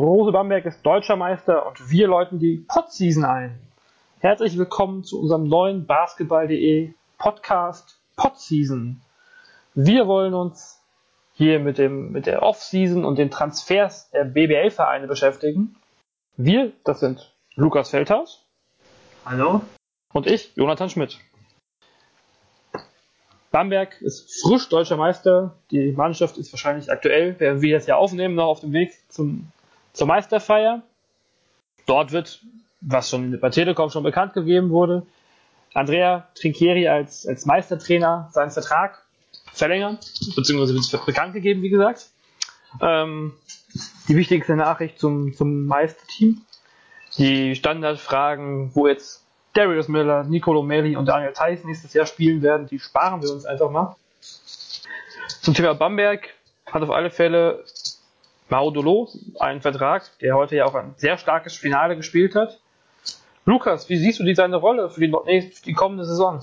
Rose Bamberg ist deutscher Meister und wir läuten die Podseason ein. Herzlich willkommen zu unserem neuen Basketball.de Podcast Podseason. Wir wollen uns hier mit, dem, mit der Offseason und den Transfers der BBL-Vereine beschäftigen. Wir, das sind Lukas Feldhaus. Hallo. Und ich, Jonathan Schmidt. Bamberg ist frisch deutscher Meister. Die Mannschaft ist wahrscheinlich aktuell, während wir das ja aufnehmen, noch auf dem Weg zum zur Meisterfeier. Dort wird, was schon bei Telekom schon bekannt gegeben wurde, Andrea Trinchieri als, als Meistertrainer seinen Vertrag verlängern, beziehungsweise wird bekannt gegeben, wie gesagt. Ähm, die wichtigste Nachricht zum, zum Meisterteam. Die Standardfragen, wo jetzt Darius Miller, Nicolo Melli und Daniel Theiss nächstes Jahr spielen werden, die sparen wir uns einfach mal. Zum Thema Bamberg hat auf alle Fälle Maudolo einen Vertrag, der heute ja auch ein sehr starkes Finale gespielt hat. Lukas, wie siehst du die seine Rolle für die, für die kommende Saison?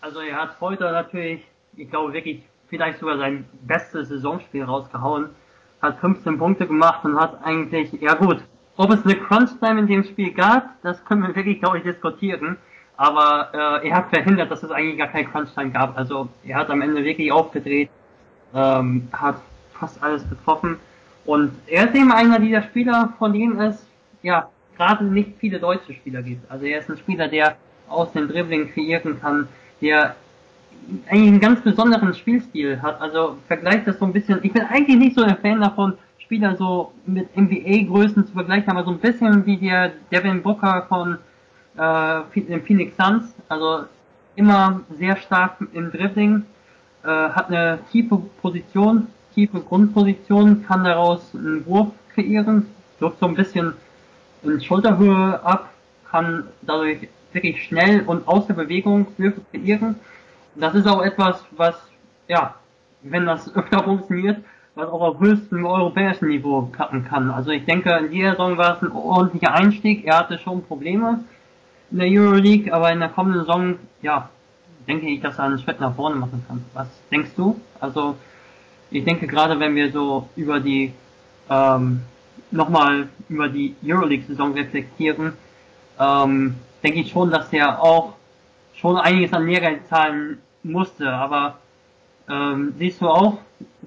Also er hat heute natürlich, ich glaube wirklich, vielleicht sogar sein bestes Saisonspiel rausgehauen. Hat 15 Punkte gemacht und hat eigentlich, ja gut, ob es eine Crunch-Time in dem Spiel gab, das können wir wirklich, glaube ich, diskutieren. Aber äh, er hat verhindert, dass es eigentlich gar keine Crunch-Time gab. Also er hat am Ende wirklich aufgedreht, ähm, hat fast alles getroffen. Und er ist eben einer dieser Spieler, von denen es ja gerade nicht viele deutsche Spieler gibt. Also er ist ein Spieler, der aus dem Dribbling kreieren kann, der eigentlich einen ganz besonderen Spielstil hat. Also vergleicht das so ein bisschen. Ich bin eigentlich nicht so ein Fan davon, Spieler so mit NBA-Größen zu vergleichen, aber so ein bisschen wie der Devin Booker von äh, den Phoenix Suns. Also immer sehr stark im Dribbling, äh, hat eine tiefe Position, tiefe Grundposition, kann daraus einen Wurf kreieren, wirkt so ein bisschen in Schulterhöhe ab, kann dadurch wirklich schnell und aus der Bewegung Würfe kreieren. Das ist auch etwas, was, ja, wenn das öfter funktioniert, was auch auf höchstem europäischen Niveau klappen kann. Also ich denke, in dieser Saison war es ein ordentlicher Einstieg. Er hatte schon Probleme in der Euroleague, aber in der kommenden Saison, ja, denke ich, dass er einen Schritt nach vorne machen kann. Was denkst du? Also ich denke gerade, wenn wir so über die ähm, nochmal über die Euroleague-Saison reflektieren, ähm, denke ich schon, dass er auch schon einiges an Lehrgeld zahlen musste. Aber ähm, siehst du auch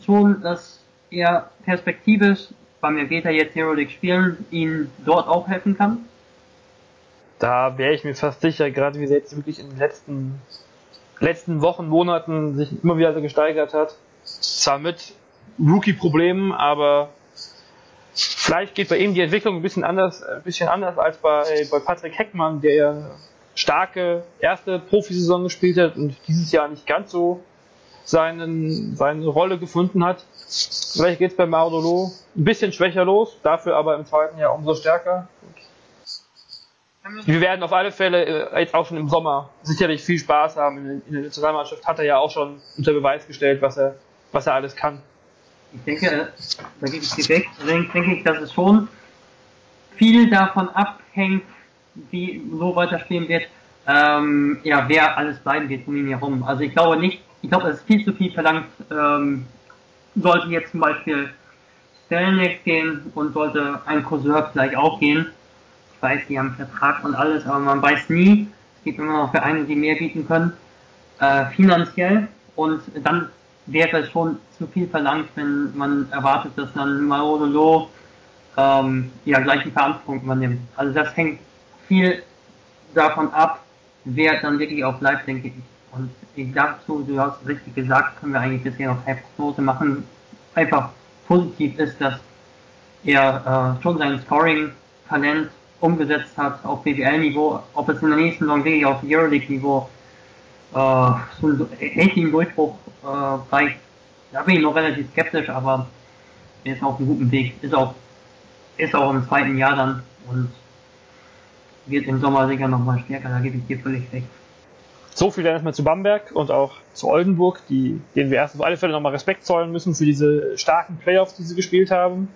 schon, dass er perspektivisch beim Vegeta jetzt Euroleague spielen, ihn dort auch helfen kann? Da wäre ich mir fast sicher, gerade wie er jetzt wirklich in den letzten, letzten Wochen, Monaten sich immer wieder gesteigert hat zwar mit Rookie-Problemen, aber vielleicht geht bei ihm die Entwicklung ein bisschen anders, ein bisschen anders als bei, bei Patrick Heckmann, der ja starke erste Profisaison gespielt hat und dieses Jahr nicht ganz so seinen, seine Rolle gefunden hat. Vielleicht geht es bei Maudolo ein bisschen schwächer los, dafür aber im zweiten Jahr umso stärker. Wir werden auf alle Fälle äh, jetzt auch schon im Sommer sicherlich viel Spaß haben. In der Nationalmannschaft hat er ja auch schon unter Beweis gestellt, was er was er alles kann. Ich denke, da gebe ich dir recht, denke ich, dass es schon viel davon abhängt, wie so weiterspielen wird, ähm, ja, wer alles bleiben wird um ihn herum. Also ich glaube nicht, ich glaube, es ist viel zu viel verlangt, ähm, sollte jetzt zum Beispiel Stelnik gehen und sollte ein Courseur vielleicht auch gehen. Ich weiß, die haben Vertrag und alles, aber man weiß nie. Es gibt immer noch Vereine, die mehr bieten können, äh, finanziell. Und dann wäre es schon zu viel verlangt, wenn man erwartet, dass dann Maolo ähm, ja gleich die Verantwortung übernimmt. Also das hängt viel davon ab, wer dann wirklich auch bleibt, denke ich. Und ich dazu, du hast richtig gesagt, können wir eigentlich bisher noch keine Prognose machen. Einfach positiv ist, dass er äh, schon sein Scoring-Talent umgesetzt hat auf BWL-Niveau, ob es in der nächsten Saison wirklich auf Euroleague-Niveau äh, richtigen Durchbruch äh, reicht. Da bin ich noch relativ skeptisch, aber er ist auf einem guten Weg. Ist auch, ist auch im zweiten Jahr dann und wird im Sommer sicher nochmal stärker, da gebe ich dir völlig recht. So viel dann erstmal zu Bamberg und auch zu Oldenburg, die, denen wir erst auf alle Fälle nochmal Respekt zollen müssen für diese starken Playoffs, die sie gespielt haben.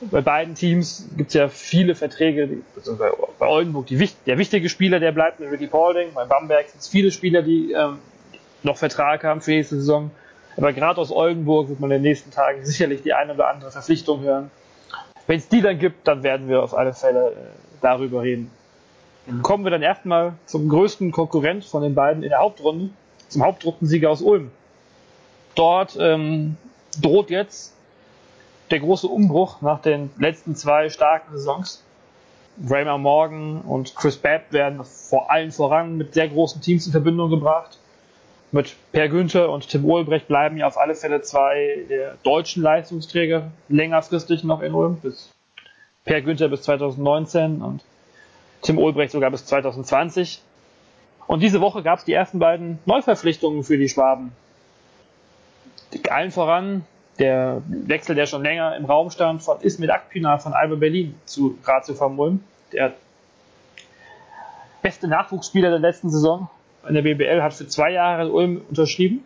Bei beiden Teams gibt es ja viele Verträge. Also bei, bei Oldenburg die, der wichtige Spieler, der bleibt mit Ricky Paulding. Bei Bamberg sind es viele Spieler, die ähm, noch Vertrag haben für nächste Saison. Aber gerade aus Oldenburg wird man in den nächsten Tagen sicherlich die eine oder andere Verpflichtung hören. wenn es die dann gibt, dann werden wir auf alle Fälle äh, darüber reden. Genau. Kommen wir dann erstmal zum größten Konkurrent von den beiden in der Hauptrunde, zum Hauptrundensieger aus Ulm. Dort ähm, droht jetzt der große Umbruch nach den letzten zwei starken Saisons. Raymer Morgan und Chris Babb werden vor allen voran mit sehr großen Teams in Verbindung gebracht. Mit Per Günther und Tim Ulbrecht bleiben ja auf alle Fälle zwei der deutschen Leistungsträger längerfristig noch in Ulm. Bis per Günther bis 2019 und Tim Ulbrecht sogar bis 2020. Und diese Woche gab es die ersten beiden Neuverpflichtungen für die Schwaben. Allen voran der Wechsel, der schon länger im Raum stand, von Ismet Akpina von Alba Berlin zu Ratio von Ulm. Der beste Nachwuchsspieler der letzten Saison in der BBL hat für zwei Jahre in Ulm unterschrieben.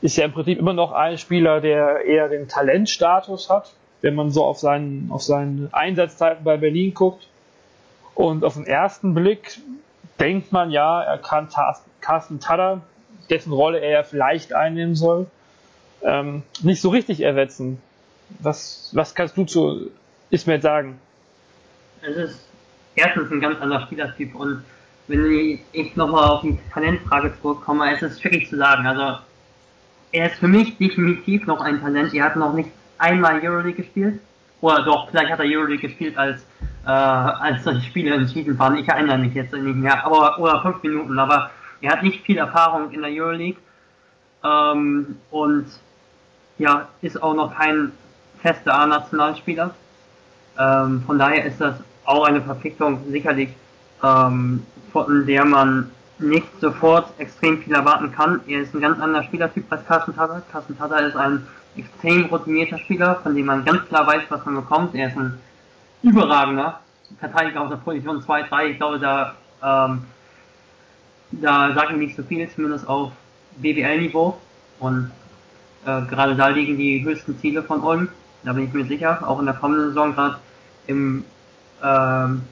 Ist ja im Prinzip immer noch ein Spieler, der eher den Talentstatus hat, wenn man so auf seinen, auf seinen Einsatzzeiten bei Berlin guckt. Und auf den ersten Blick denkt man ja, er kann Carsten Tada, dessen Rolle er ja vielleicht einnehmen soll, ähm, nicht so richtig ersetzen. Was, was kannst du zu Ismet sagen? Es ist erstens ein ganz anderer Spielertyp und wenn ich nochmal auf die Talentfrage zurückkomme, es ist schwierig zu sagen. Also er ist für mich definitiv noch ein Talent. Er hat noch nicht einmal Euroleague gespielt. Oder doch, vielleicht hat er Euroleague gespielt, als, äh, als solche Spiele entschieden waren. Ich erinnere mich jetzt nicht mehr. Aber, oder fünf Minuten, aber er hat nicht viel Erfahrung in der Euroleague. Ähm, und ja, ist auch noch kein fester A-Nationalspieler. Ähm, von daher ist das auch eine Verpflichtung sicherlich, ähm, von der man nicht sofort extrem viel erwarten kann. Er ist ein ganz anderer Spielertyp als Carsten Tada. Carsten Tada ist ein extrem routinierter Spieler, von dem man ganz klar weiß, was man bekommt. Er ist ein überragender Verteidiger aus der Position 2-3. Ich glaube, da, ähm, da sage ich nicht so viel, zumindest auf BWL-Niveau. Und äh, gerade da liegen die höchsten Ziele von Ulm. Da bin ich mir sicher. Auch in der kommenden Saison, gerade im, ähm,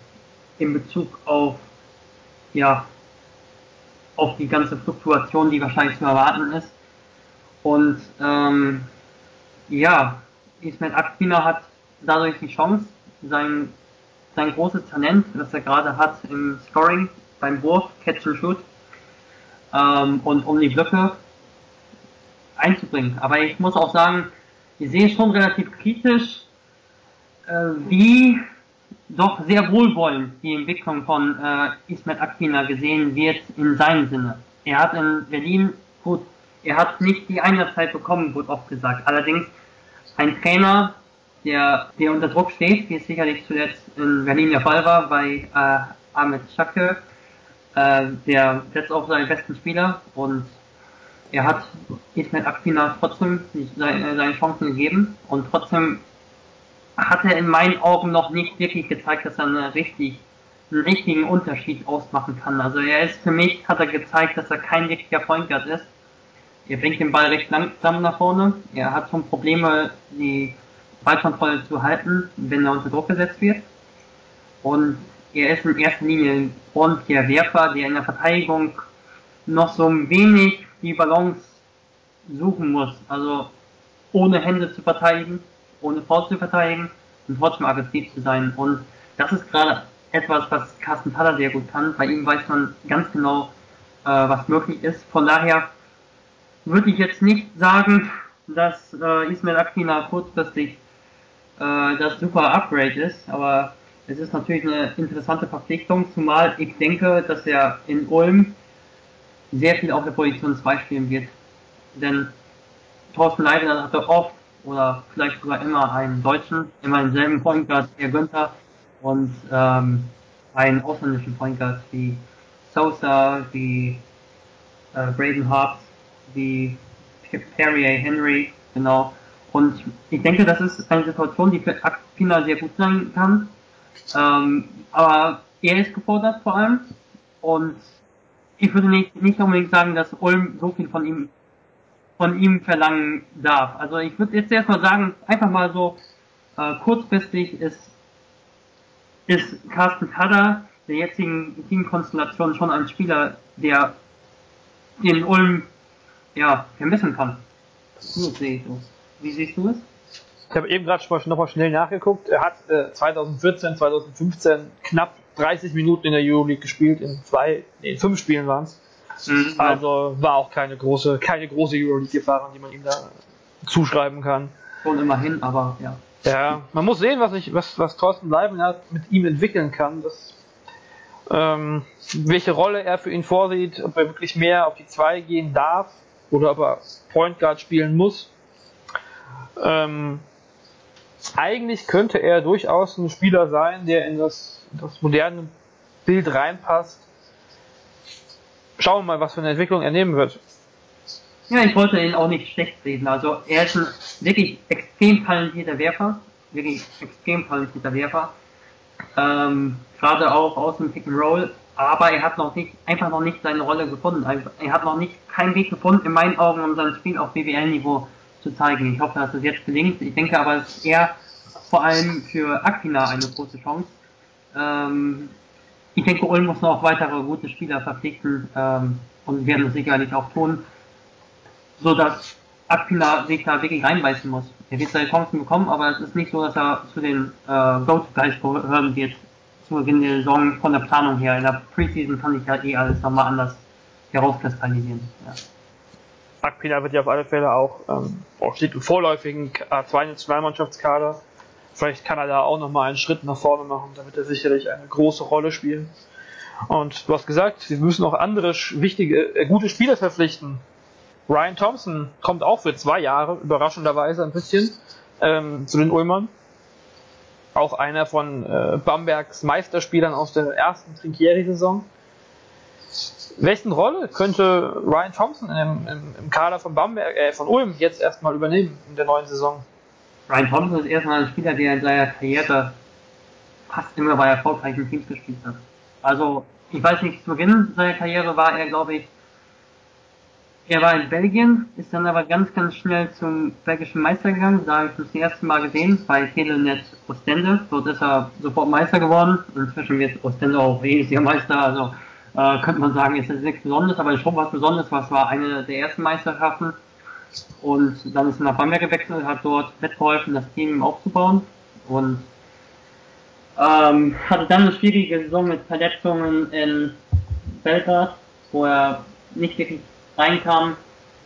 in Bezug auf, ja, auf die ganze Fluktuation, die wahrscheinlich zu erwarten ist. Und ähm, ja, Ismail Akpina hat dadurch die Chance, sein, sein großes Talent, das er gerade hat im Scoring, beim Wurf, Catch and Shoot ähm, und um die Blöcke einzubringen. Aber ich muss auch sagen, ich sehe schon relativ kritisch, äh, wie doch sehr wohlwollend die Entwicklung von äh, Ismet Akpina gesehen wird in seinem Sinne. Er hat in Berlin, gut, er hat nicht die Einsatzzeit bekommen, wurde oft gesagt. Allerdings ein Trainer, der, der unter Druck steht, wie es sicherlich zuletzt in Berlin der Fall war, bei äh, Ahmed Schacke, äh, der setzt auf seinen besten Spieler und er hat Ismail Akpina trotzdem seine, seine Chancen gegeben und trotzdem hat er in meinen Augen noch nicht wirklich gezeigt, dass er eine richtig, einen richtigen Unterschied ausmachen kann. Also er ist für mich, hat er gezeigt, dass er kein richtiger Point Guard ist. Er bringt den Ball recht langsam nach vorne. Er hat schon Probleme, die Ballkontrolle zu halten, wenn er unter Druck gesetzt wird. Und er ist in erster Linie ein ordentlicher Werfer, der in der Verteidigung noch so ein wenig die Balance suchen muss. Also ohne Hände zu verteidigen, ohne Faust zu verteidigen und trotzdem aggressiv zu sein. Und das ist gerade etwas, was Carsten Taller sehr gut kann. Bei ihm weiß man ganz genau, äh, was möglich ist. Von daher würde ich jetzt nicht sagen, dass äh, Ismail Akina kurzfristig äh, das super Upgrade ist, aber es ist natürlich eine interessante Verpflichtung, zumal ich denke, dass er in Ulm sehr viel auf der Position 2 spielen wird. Denn Thorsten Leitner hatte oft oder vielleicht sogar immer einen Deutschen, immer denselben Point Guard, der Günther und ähm, einen ausländischen Point Guard wie Sosa, wie äh, Braden Hobbs, wie Perrier Henry, genau. Und ich denke, das ist eine Situation, die für Akpina sehr gut sein kann. Ähm, aber er ist gefordert vor allem und ich würde nicht, nicht unbedingt sagen, dass Ulm so viel von ihm von ihm verlangen darf. Also ich würde jetzt erstmal sagen, einfach mal so äh, kurzfristig ist ist Carsten Tada der jetzigen Teamkonstellation schon ein Spieler, der den Ulm ja vermissen kann. So sehe ich das. Wie siehst du es? Ich habe eben gerade noch mal schnell nachgeguckt. Er hat äh, 2014, 2015 knapp 30 Minuten in der Euroleague gespielt, in zwei, nee, in fünf Spielen waren es. Mhm, also war auch keine große, keine große Euroleague-Erfahrung, die man ihm da zuschreiben kann. Schon immerhin, aber ja. Ja, man muss sehen, was ich, was, was Thorsten Leibniz mit ihm entwickeln kann. Das, ähm, welche Rolle er für ihn vorsieht, ob er wirklich mehr auf die 2 gehen darf oder ob er Point Guard spielen muss. Ähm, eigentlich könnte er durchaus ein Spieler sein, der in das, das moderne Bild reinpasst. Schauen wir mal, was für eine Entwicklung er nehmen wird. Ja, ich wollte ihn auch nicht schlecht reden. Also er ist ein wirklich extrem talentierter Werfer. Wirklich extrem talentierter Werfer. Ähm, Gerade auch aus dem Pick and Roll. Aber er hat noch nicht, einfach noch nicht seine Rolle gefunden. Er hat noch nicht keinen Weg gefunden, in meinen Augen, um sein Spiel auf BWL-Niveau zu zeigen. Ich hoffe, dass es jetzt gelingt. Ich denke aber, ist eher vor allem für Aquina eine große Chance. Ähm, ich denke, Ulm muss noch weitere gute Spieler verpflichten ähm, und werden es sicherlich auch tun, so dass Aquina sich da wirklich reinbeißen muss. Er wird seine Chancen bekommen, aber es ist nicht so, dass er zu den äh, Go-To-Guys gehören wird zu Beginn der Saison von der Planung her. In der Preseason kann ich ja eh alles nochmal anders herauskristallisieren. Ja. Akpina wird ja auf alle Fälle auch, ähm, auch steht im vorläufigen A2-Nationalmannschaftskader. Vielleicht kann er da auch nochmal einen Schritt nach vorne machen, damit er sicherlich eine große Rolle spielen. Und du hast gesagt, wir müssen auch andere wichtige, äh, gute Spieler verpflichten. Ryan Thompson kommt auch für zwei Jahre, überraschenderweise ein bisschen, ähm, zu den Ulmern. Auch einer von äh, Bambergs Meisterspielern aus der ersten Trinkieri-Saison. Welchen Rolle könnte Ryan Thompson im, im, im Kader von Bamberg, äh, von Ulm jetzt erstmal übernehmen in der neuen Saison? Ryan Thompson ist erstmal ein Spieler, der in seiner Karriere fast immer bei erfolgreichen Teams gespielt hat. Also, ich weiß nicht, zu Beginn seiner Karriere war er, glaube ich, er war in Belgien, ist dann aber ganz, ganz schnell zum belgischen Meister gegangen. Da habe ich das erste Mal gesehen, bei Telenet Ostende. Dort ist er sofort Meister geworden. Inzwischen wird Ostende auch jedes Meister. Also äh, könnte man sagen, ist das nichts Besonderes, aber schon was Besonderes. Was war eine der ersten Meisterschaften. Und dann ist er nach Bamberg gewechselt, hat dort mitgeholfen, das Team aufzubauen. Und ähm, hatte dann eine schwierige Saison mit Verletzungen in Belgrad, wo er nicht wirklich reinkam.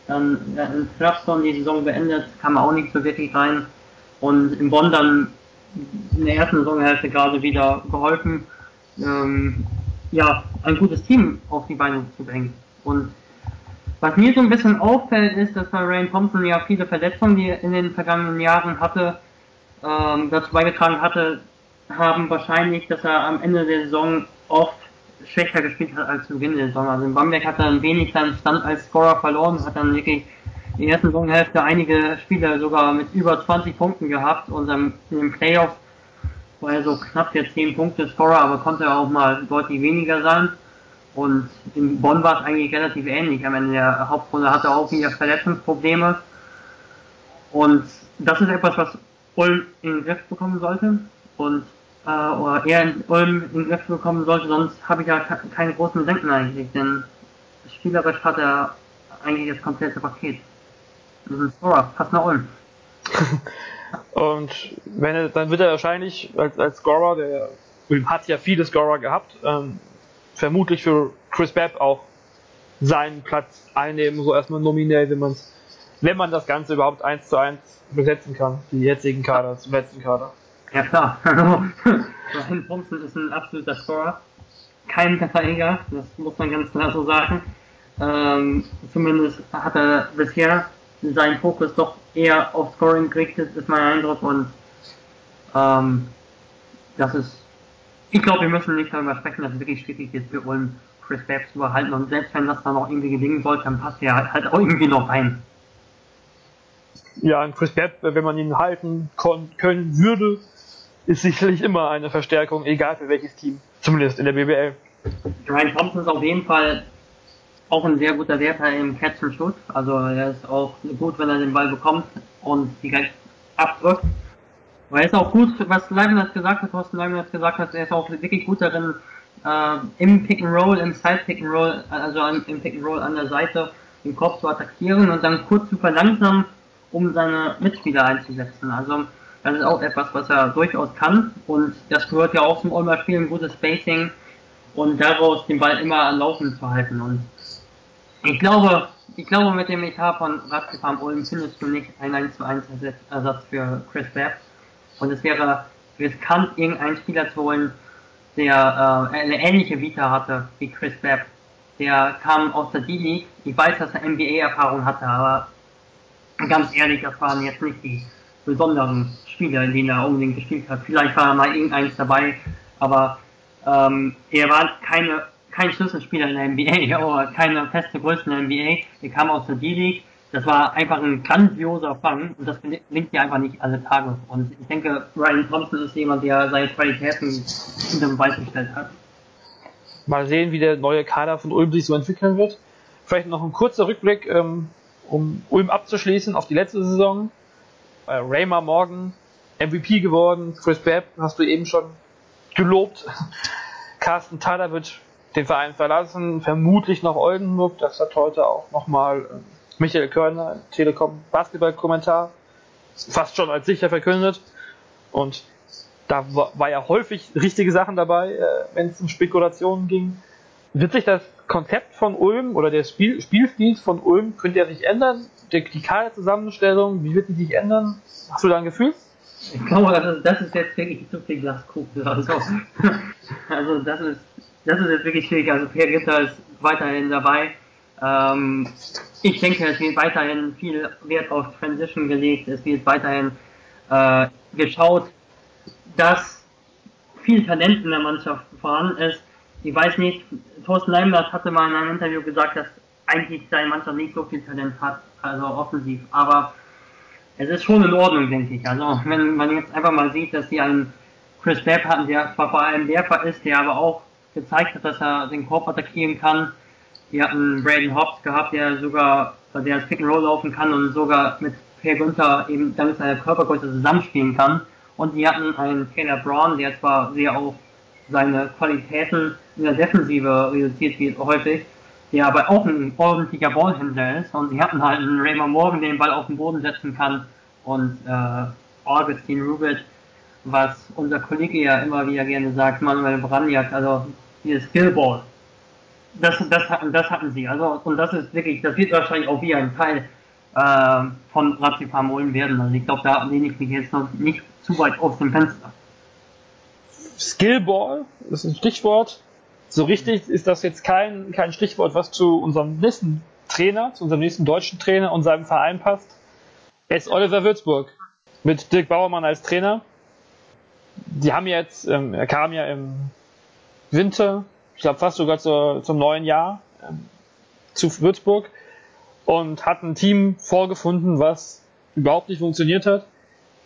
Dann in Trabzon die Saison beendet, kam er auch nicht so wirklich rein. Und in Bonn dann in der ersten Saisonhälfte gerade wieder geholfen, ähm, ja, ein gutes Team auf die Beine zu bringen. Und was mir so ein bisschen auffällt, ist, dass bei Ryan Thompson ja viele Verletzungen, die er in den vergangenen Jahren hatte, ähm, dazu beigetragen hatte, haben wahrscheinlich, dass er am Ende der Saison oft schwächer gespielt hat als zu Beginn der Saison. Also in Bamberg hat er ein wenig seinen Stand als Scorer verloren, hat dann wirklich in der ersten Saisonhälfte einige Spieler sogar mit über 20 Punkten gehabt und dann in den Playoffs war er so knapp der 10 Punkte Scorer, aber konnte auch mal deutlich weniger sein. Und in Bonn war es eigentlich relativ ähnlich. Am Ende der Hauptrunde hatte er auch wieder Verletzungsprobleme. Und das ist etwas, was Ulm in den Griff bekommen sollte. Und äh, oder eher in Ulm in den Griff bekommen sollte, sonst habe ich ja keine großen Bedenken eigentlich, denn spielerisch hat er eigentlich das komplette Paket. Das ist ein Scorer, passt nach Ulm. Und wenn er, dann wird er wahrscheinlich als, als Scorer, der hat ja viele Scorer gehabt, ähm, vermutlich für Chris Babb auch seinen Platz einnehmen, so erstmal nominell, wenn man wenn man das Ganze überhaupt eins zu eins besetzen kann, die jetzigen Kader zum letzten Kader. Ja klar, also Ryan Thompson ist ein absoluter Scorer. Kein Verteidiger, das muss man ganz klar so sagen. Ähm, zumindest hat er bisher seinen Fokus doch eher auf Scoring gerichtet, ist mein Eindruck und ähm, das ist ich glaube, wir müssen nicht darüber sprechen, dass es wirklich schwierig ist für Ulm Chris Babs zu behalten und selbst wenn das dann noch irgendwie gelingen sollte, dann passt er halt auch irgendwie noch rein. Ja, ein Chris Babb, wenn man ihn halten können würde, ist sicherlich immer eine Verstärkung, egal für welches Team. Zumindest in der BBL. Ryan Thompson ist auf jeden Fall auch ein sehr guter Werfer im Catch and Shoot. Also er ist auch gut, wenn er den Ball bekommt und direkt abdrückt. Aber er ist auch gut, was Leibniz gesagt hat, Thorsten Leibniz gesagt hat, er ist auch wirklich gut darin, äh, im Pick and Roll, im Side Pick and Roll, also im Pick and Roll an der Seite den Kopf zu attackieren und dann kurz zu verlangsamen um seine Mitspieler einzusetzen. Also das ist auch etwas, was er durchaus kann und das gehört ja auch zum Ulmer Spiel, ein gutes Spacing und daraus den Ball immer am Laufen zu halten. Und ich glaube, ich glaube, mit dem Etat von Radgefahren Ulm findest du nicht ein 1 zu 1 Ersatz für Chris Webb. Und es wäre riskant, irgendeinen Spieler zu holen, der äh, eine ähnliche Vita hatte wie Chris Webb. Der kam aus der D-League. Ich weiß, dass er NBA-Erfahrung hatte, aber ganz ehrlich, das waren jetzt nicht die besonderen Spiele, in denen er unbedingt gespielt hat. Vielleicht war er mal irgendeins dabei, aber ähm, er war keine, kein Schlüsselspieler in der NBA oder keine feste Größe in der NBA. Er kam aus der D-League. Das war einfach ein grandioser Fang und das gelingt ja einfach nicht alle Tage. Und ich denke, Ryan Thompson ist jemand, der seine Qualitäten unter Beweis gestellt hat. Mal sehen, wie der neue Kader von Ulm sich so entwickeln wird. Vielleicht noch ein kurzer Rückblick, ähm, um Ulm abzuschließen auf die letzte Saison. Äh, Raymer Morgan, MVP geworden. Chris Babb hast du eben schon gelobt. Carsten wird den Verein verlassen, vermutlich nach Oldenburg. Das hat heute auch nochmal äh, Michael Körner, Telekom Basketball-Kommentar, fast schon als sicher verkündet. Und da war ja häufig richtige Sachen dabei, äh, wenn es um Spekulationen ging. Wird sich das Konzept von Ulm oder der Spiel, Spielstil von Ulm, könnte er sich ändern? Die, Kaderzusammenstellung, wie wird die sich ändern? Hast du da ein Gefühl? Ich glaube, das, das ist jetzt wirklich zu viel Glaskugel. Also, also das ist das ist jetzt wirklich schwierig. Also Per Ritter ist weiterhin dabei. Ähm, ich denke, es wird weiterhin viel Wert auf Transition gelegt. Es wird weiterhin äh, geschaut, dass viel Talent in der Mannschaft vorhanden ist. Ich weiß nicht, Thorsten Leimbert hatte mal in einem Interview gesagt, dass eigentlich seine Mannschaft nicht so viel Talent hat, also offensiv. Aber es ist schon in Ordnung, denke ich. Also wenn man jetzt einfach mal sieht, dass sie einen Chris Babb hatten, der zwar vor allem Werfer ist, der aber auch gezeigt hat, dass er den Korb attackieren kann, die hatten Braden Hobbs gehabt, der sogar, der das Pick and Roll laufen kann und sogar mit Per Günther eben dank seiner Körpergröße zusammenspielen kann. Und die hatten einen Taylor Braun, der zwar sehr auf seine Qualitäten in der Defensive reduziert wird häufig, der aber auch ein ordentlicher Ballhändler ist. Und sie hatten halt einen Raymond Morgan, der den Ball auf den Boden setzen kann und äh, Augustin Rubit, was unser Kollege ja immer wieder gerne sagt, Manuel Brandjak, also dieses Skillball das, das, das hatten sie. Also, und das ist wirklich, das wird wahrscheinlich auch wie ein Teil äh, von Ratiofarm Ulm werden. Also ich glaube, da lehne ich mich jetzt noch nicht zu weit aus dem Fenster. Skillball ist ein Stichwort. So richtig ist das jetzt kein, kein Stichwort, was zu unserem nächsten Trainer, zu unserem nächsten deutschen Trainer und seinem Verein passt. Es ist Oliver Würzburg mit Dirk Bauermann als Trainer. Die haben jetzt, ähm, er kam ja im Winter ich glaube fast sogar zur, zum neuen Jahr ähm, zu Würzburg und hat ein Team vorgefunden, was überhaupt nicht funktioniert hat.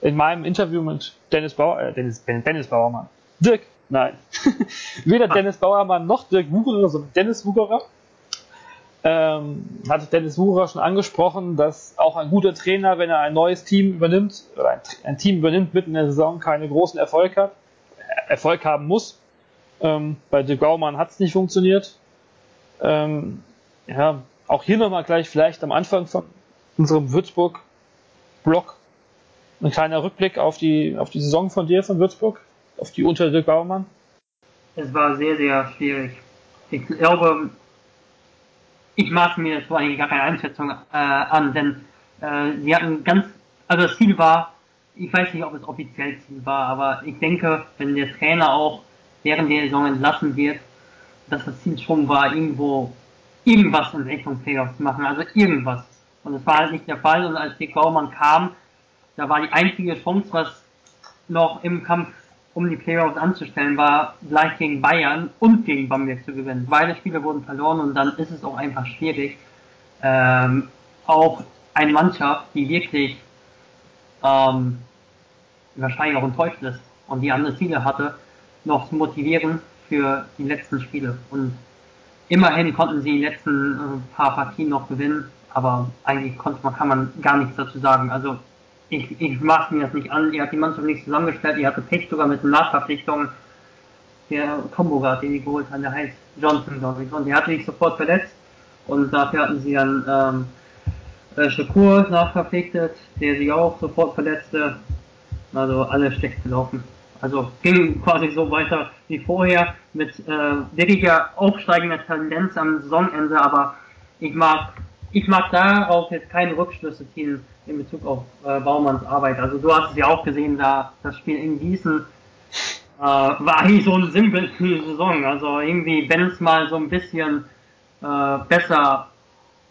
In meinem Interview mit Dennis Bauer, äh, Dennis, Dennis Bauermann, Dirk, nein, weder Dennis Bauermann noch Dirk Wucherer, sondern Dennis Wucherer, ähm, hat Dennis Wucherer schon angesprochen, dass auch ein guter Trainer, wenn er ein neues Team übernimmt, oder ein, ein Team übernimmt mitten in der Saison, keine großen Erfolg hat, Erfolg haben muss, ähm, bei De Gaumann hat es nicht funktioniert. Ähm, ja, auch hier nochmal gleich vielleicht am Anfang von unserem Würzburg-Block ein kleiner Rückblick auf die, auf die Saison von dir, von Würzburg, auf die unter Dirk Baumann. Es war sehr, sehr schwierig. Ich glaube, ich maß mir so eigentlich gar keine Einschätzung äh, an, denn äh, sie hatten ganz, also das Ziel war, ich weiß nicht, ob es offiziell Ziel war, aber ich denke, wenn der Trainer auch während der Saison entlassen wird, dass das Ziel schon war, irgendwo irgendwas in Richtung Playoffs zu machen, also irgendwas. Und das war halt nicht der Fall. Und als Dick Baumann kam, da war die einzige Chance, was noch im Kampf um die Playoffs anzustellen war, gleich gegen Bayern und gegen Bamberg zu gewinnen. Beide Spiele wurden verloren und dann ist es auch einfach schwierig, ähm, auch eine Mannschaft, die wirklich ähm, wahrscheinlich auch enttäuscht ist und die andere Ziele hatte, noch motivieren für die letzten Spiele. Und immerhin konnten sie die letzten äh, paar Partien noch gewinnen, aber eigentlich konnte man, kann man gar nichts dazu sagen. Also ich, ich maß mir das nicht an, ihr hat die Mannschaft nicht zusammengestellt, ihr hatte Pech sogar mit den Nachverpflichtungen. Der Comboger, den die geholt haben, der heißt Johnson, glaube ich, und der hatte sich sofort verletzt und dafür hatten sie dann ähm, Äh, Shakur nachverpflichtet, der sich auch sofort verletzte. Also alles schlecht gelaufen. Also ging quasi so weiter wie vorher mit äh, wirklicher aufsteigender Tendenz am Saisonende, aber ich mag ich mag darauf jetzt keine Rückschlüsse ziehen in Bezug auf äh, Baumanns Arbeit. Also du hast es ja auch gesehen, da das Spiel in Gießen äh, war eigentlich so ein simpel für die Saison. Also irgendwie, wenn es mal so ein bisschen äh, besser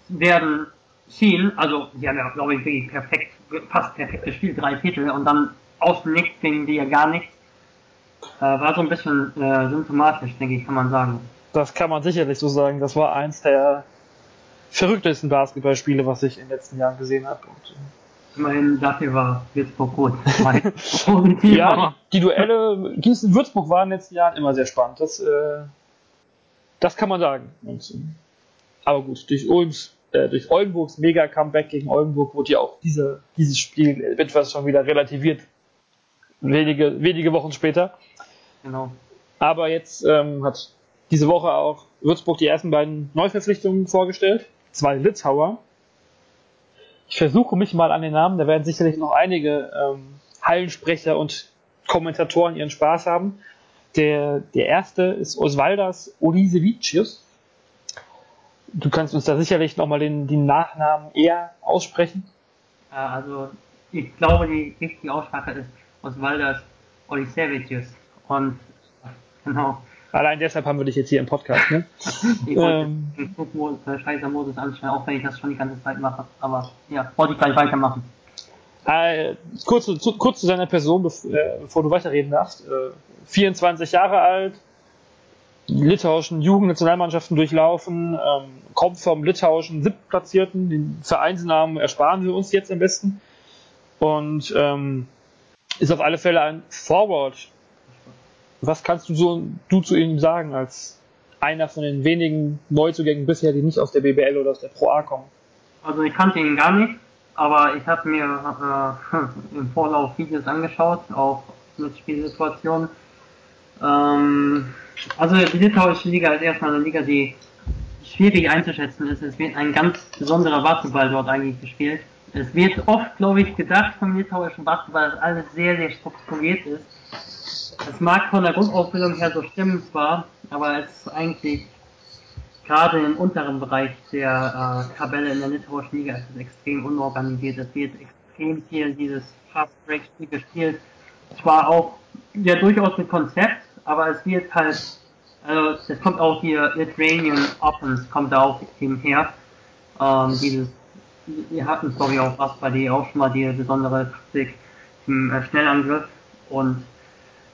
werden schien, also sie haben ja glaube ich wirklich perfekt, fast perfekt gespielt, drei Titel und dann aus dem Nichts ging die ja gar nichts. Äh, war so ein bisschen äh, symptomatisch, denke ich, kann man sagen. Das kann man sicherlich so sagen. Das war eins der verrücktesten Basketballspiele, was ich in den letzten Jahren gesehen habe. Und, äh, Immerhin dafür war Würzburg gut. ja, die Duelle Gießen-Würzburg waren in den letzten Jahren immer sehr spannend. Das, äh, das kann man sagen. Und, äh, aber gut, durch Ulms, äh, durch Oldenburgs Mega-Comeback gegen Oldenburg wurde ja auch diese, dieses Spiel etwas schon wieder relativiert. Wenige, wenige Wochen später. Genau. Aber jetzt ähm, hat diese Woche auch Würzburg die ersten beiden Neuverpflichtungen vorgestellt. Zwei Litzhauer. Ich versuche mich mal an den Namen, da werden sicherlich noch einige ähm, Hallensprecher und Kommentatoren ihren Spaß haben. Der, der erste ist Osvaldas Olisevicius. Du kannst uns da sicherlich nochmal den, den Nachnamen eher aussprechen. Also, ich glaube, die richtige Aussprache ist Osvaldas Olisevicius. Und, genau. Allein deshalb haben wir dich jetzt hier im Podcast, ne? ich wollte ähm, den Flugmodus, äh, Scheißer-Modus anstellen, auch wenn ich das schon die ganze Zeit mache. Aber ja, wollte ich gleich weitermachen. Äh, kurz, zu, kurz zu seiner Person, äh, bevor du weiterreden darfst. Äh, 24 Jahre alt, litauischen Jugendnationalmannschaften durchlaufen, ähm, kommt vom litauischen siebtplatzierten, den Vereinsnamen ersparen wir uns jetzt am besten. Und ähm, ist auf alle Fälle ein Forward was kannst du so du zu ihm sagen als einer von den wenigen Neuzugängen bisher, die nicht aus der BBL oder aus der Pro A kommen? Also ich kannte ihn gar nicht, aber ich habe mir äh, im Vorlauf Videos angeschaut, auch mit Spielsituationen. Ähm, also die litauische Liga ist erstmal eine Liga, die schwierig einzuschätzen ist. Es wird ein ganz besonderer Basketball dort eigentlich gespielt. Es wird oft, glaube ich, gedacht vom litauischen Basketball, dass alles sehr, sehr strukturiert ist. Es mag von der Grundausbildung her so stimmen zwar, aber es ist eigentlich gerade im unteren Bereich der äh, Tabelle in der litauischen Liga ist es extrem unorganisiert. Es wird extrem viel dieses Fast-Break-Spiel gespielt. Zwar auch ja durchaus mit Konzept, aber es wird halt, also es kommt auch hier Lithuanian Offense kommt da auch eben her. Ähm, dieses, wir hatten ich auch was bei dir auch schon mal die besondere Taktik im äh, Schnellangriff und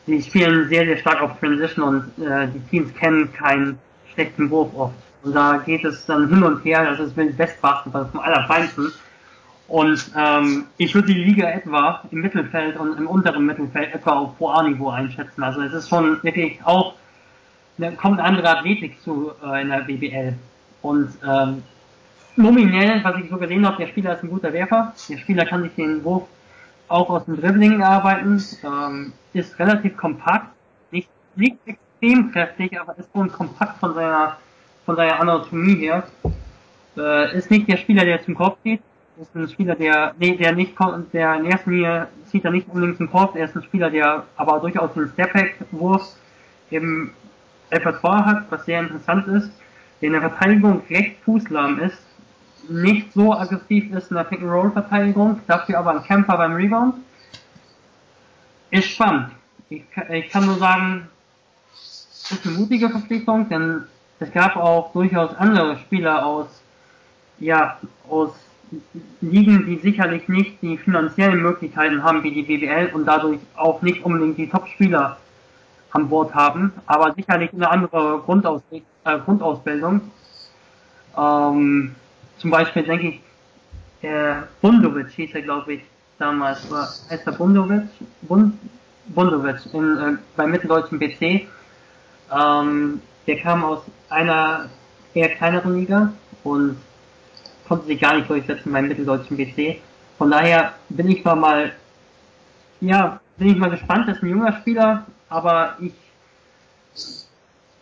die spielen sehr, sehr stark auf Transition und äh, die Teams kennen keinen schlechten Wurf oft. Und da geht es dann hin und her, das ist Wild West Basketball vom Allerfeinsten. Und ähm, ich würde die Liga etwa im Mittelfeld und im unteren Mittelfeld etwa auf Pro A-Niveau einschätzen. Also es ist schon wirklich auch, da kommt andere Athletik zu äh, in der BBL. Und ähm, nominell, was ich so gesehen habe, der Spieler ist ein guter Werfer. Der Spieler kann sich den Wurf auch aus dem Dribbling arbeiten, ähm, ist relativ kompakt, nicht, nicht extrem kräftig, aber ist schon kompakt von seiner, von seiner Anatomie her. Äh, ist nicht der Spieler, der zum Korb geht, ist ein Spieler, der, nee, der nicht kommt, der in erster Linie zieht er nicht unbedingt zum Korb, er ist ein Spieler, der aber durchaus den Step-Back-Wurf im Repertoire hat, was sehr interessant ist, der in der Verteidigung recht fußlahm ist, nicht so aggressiv ist in der Pick-and-Roll-Verteidigung, dafür aber ein Camper beim Rebound. Ist spannend. Ich, ich kann nur sagen, ist eine mutige Verpflichtung, denn es gab auch durchaus andere Spieler aus, ja, aus Ligen, die sicherlich nicht die finanziellen Möglichkeiten haben wie die BBL und dadurch auch nicht unbedingt die Top-Spieler an Bord haben, aber sicherlich eine andere Grundaus äh, Grundausbildung. Ähm, zum Beispiel denke ich, der Bundovic hieß er, glaube ich, damals, war, heißt er Bundovic? Bund, Bundovic in, äh, beim mitteldeutschen BC. Ähm, der kam aus einer eher kleineren Liga und konnte sich gar nicht durchsetzen beim mitteldeutschen BC. Von daher bin ich mal, ja, bin ich mal gespannt, das ist ein junger Spieler, aber ich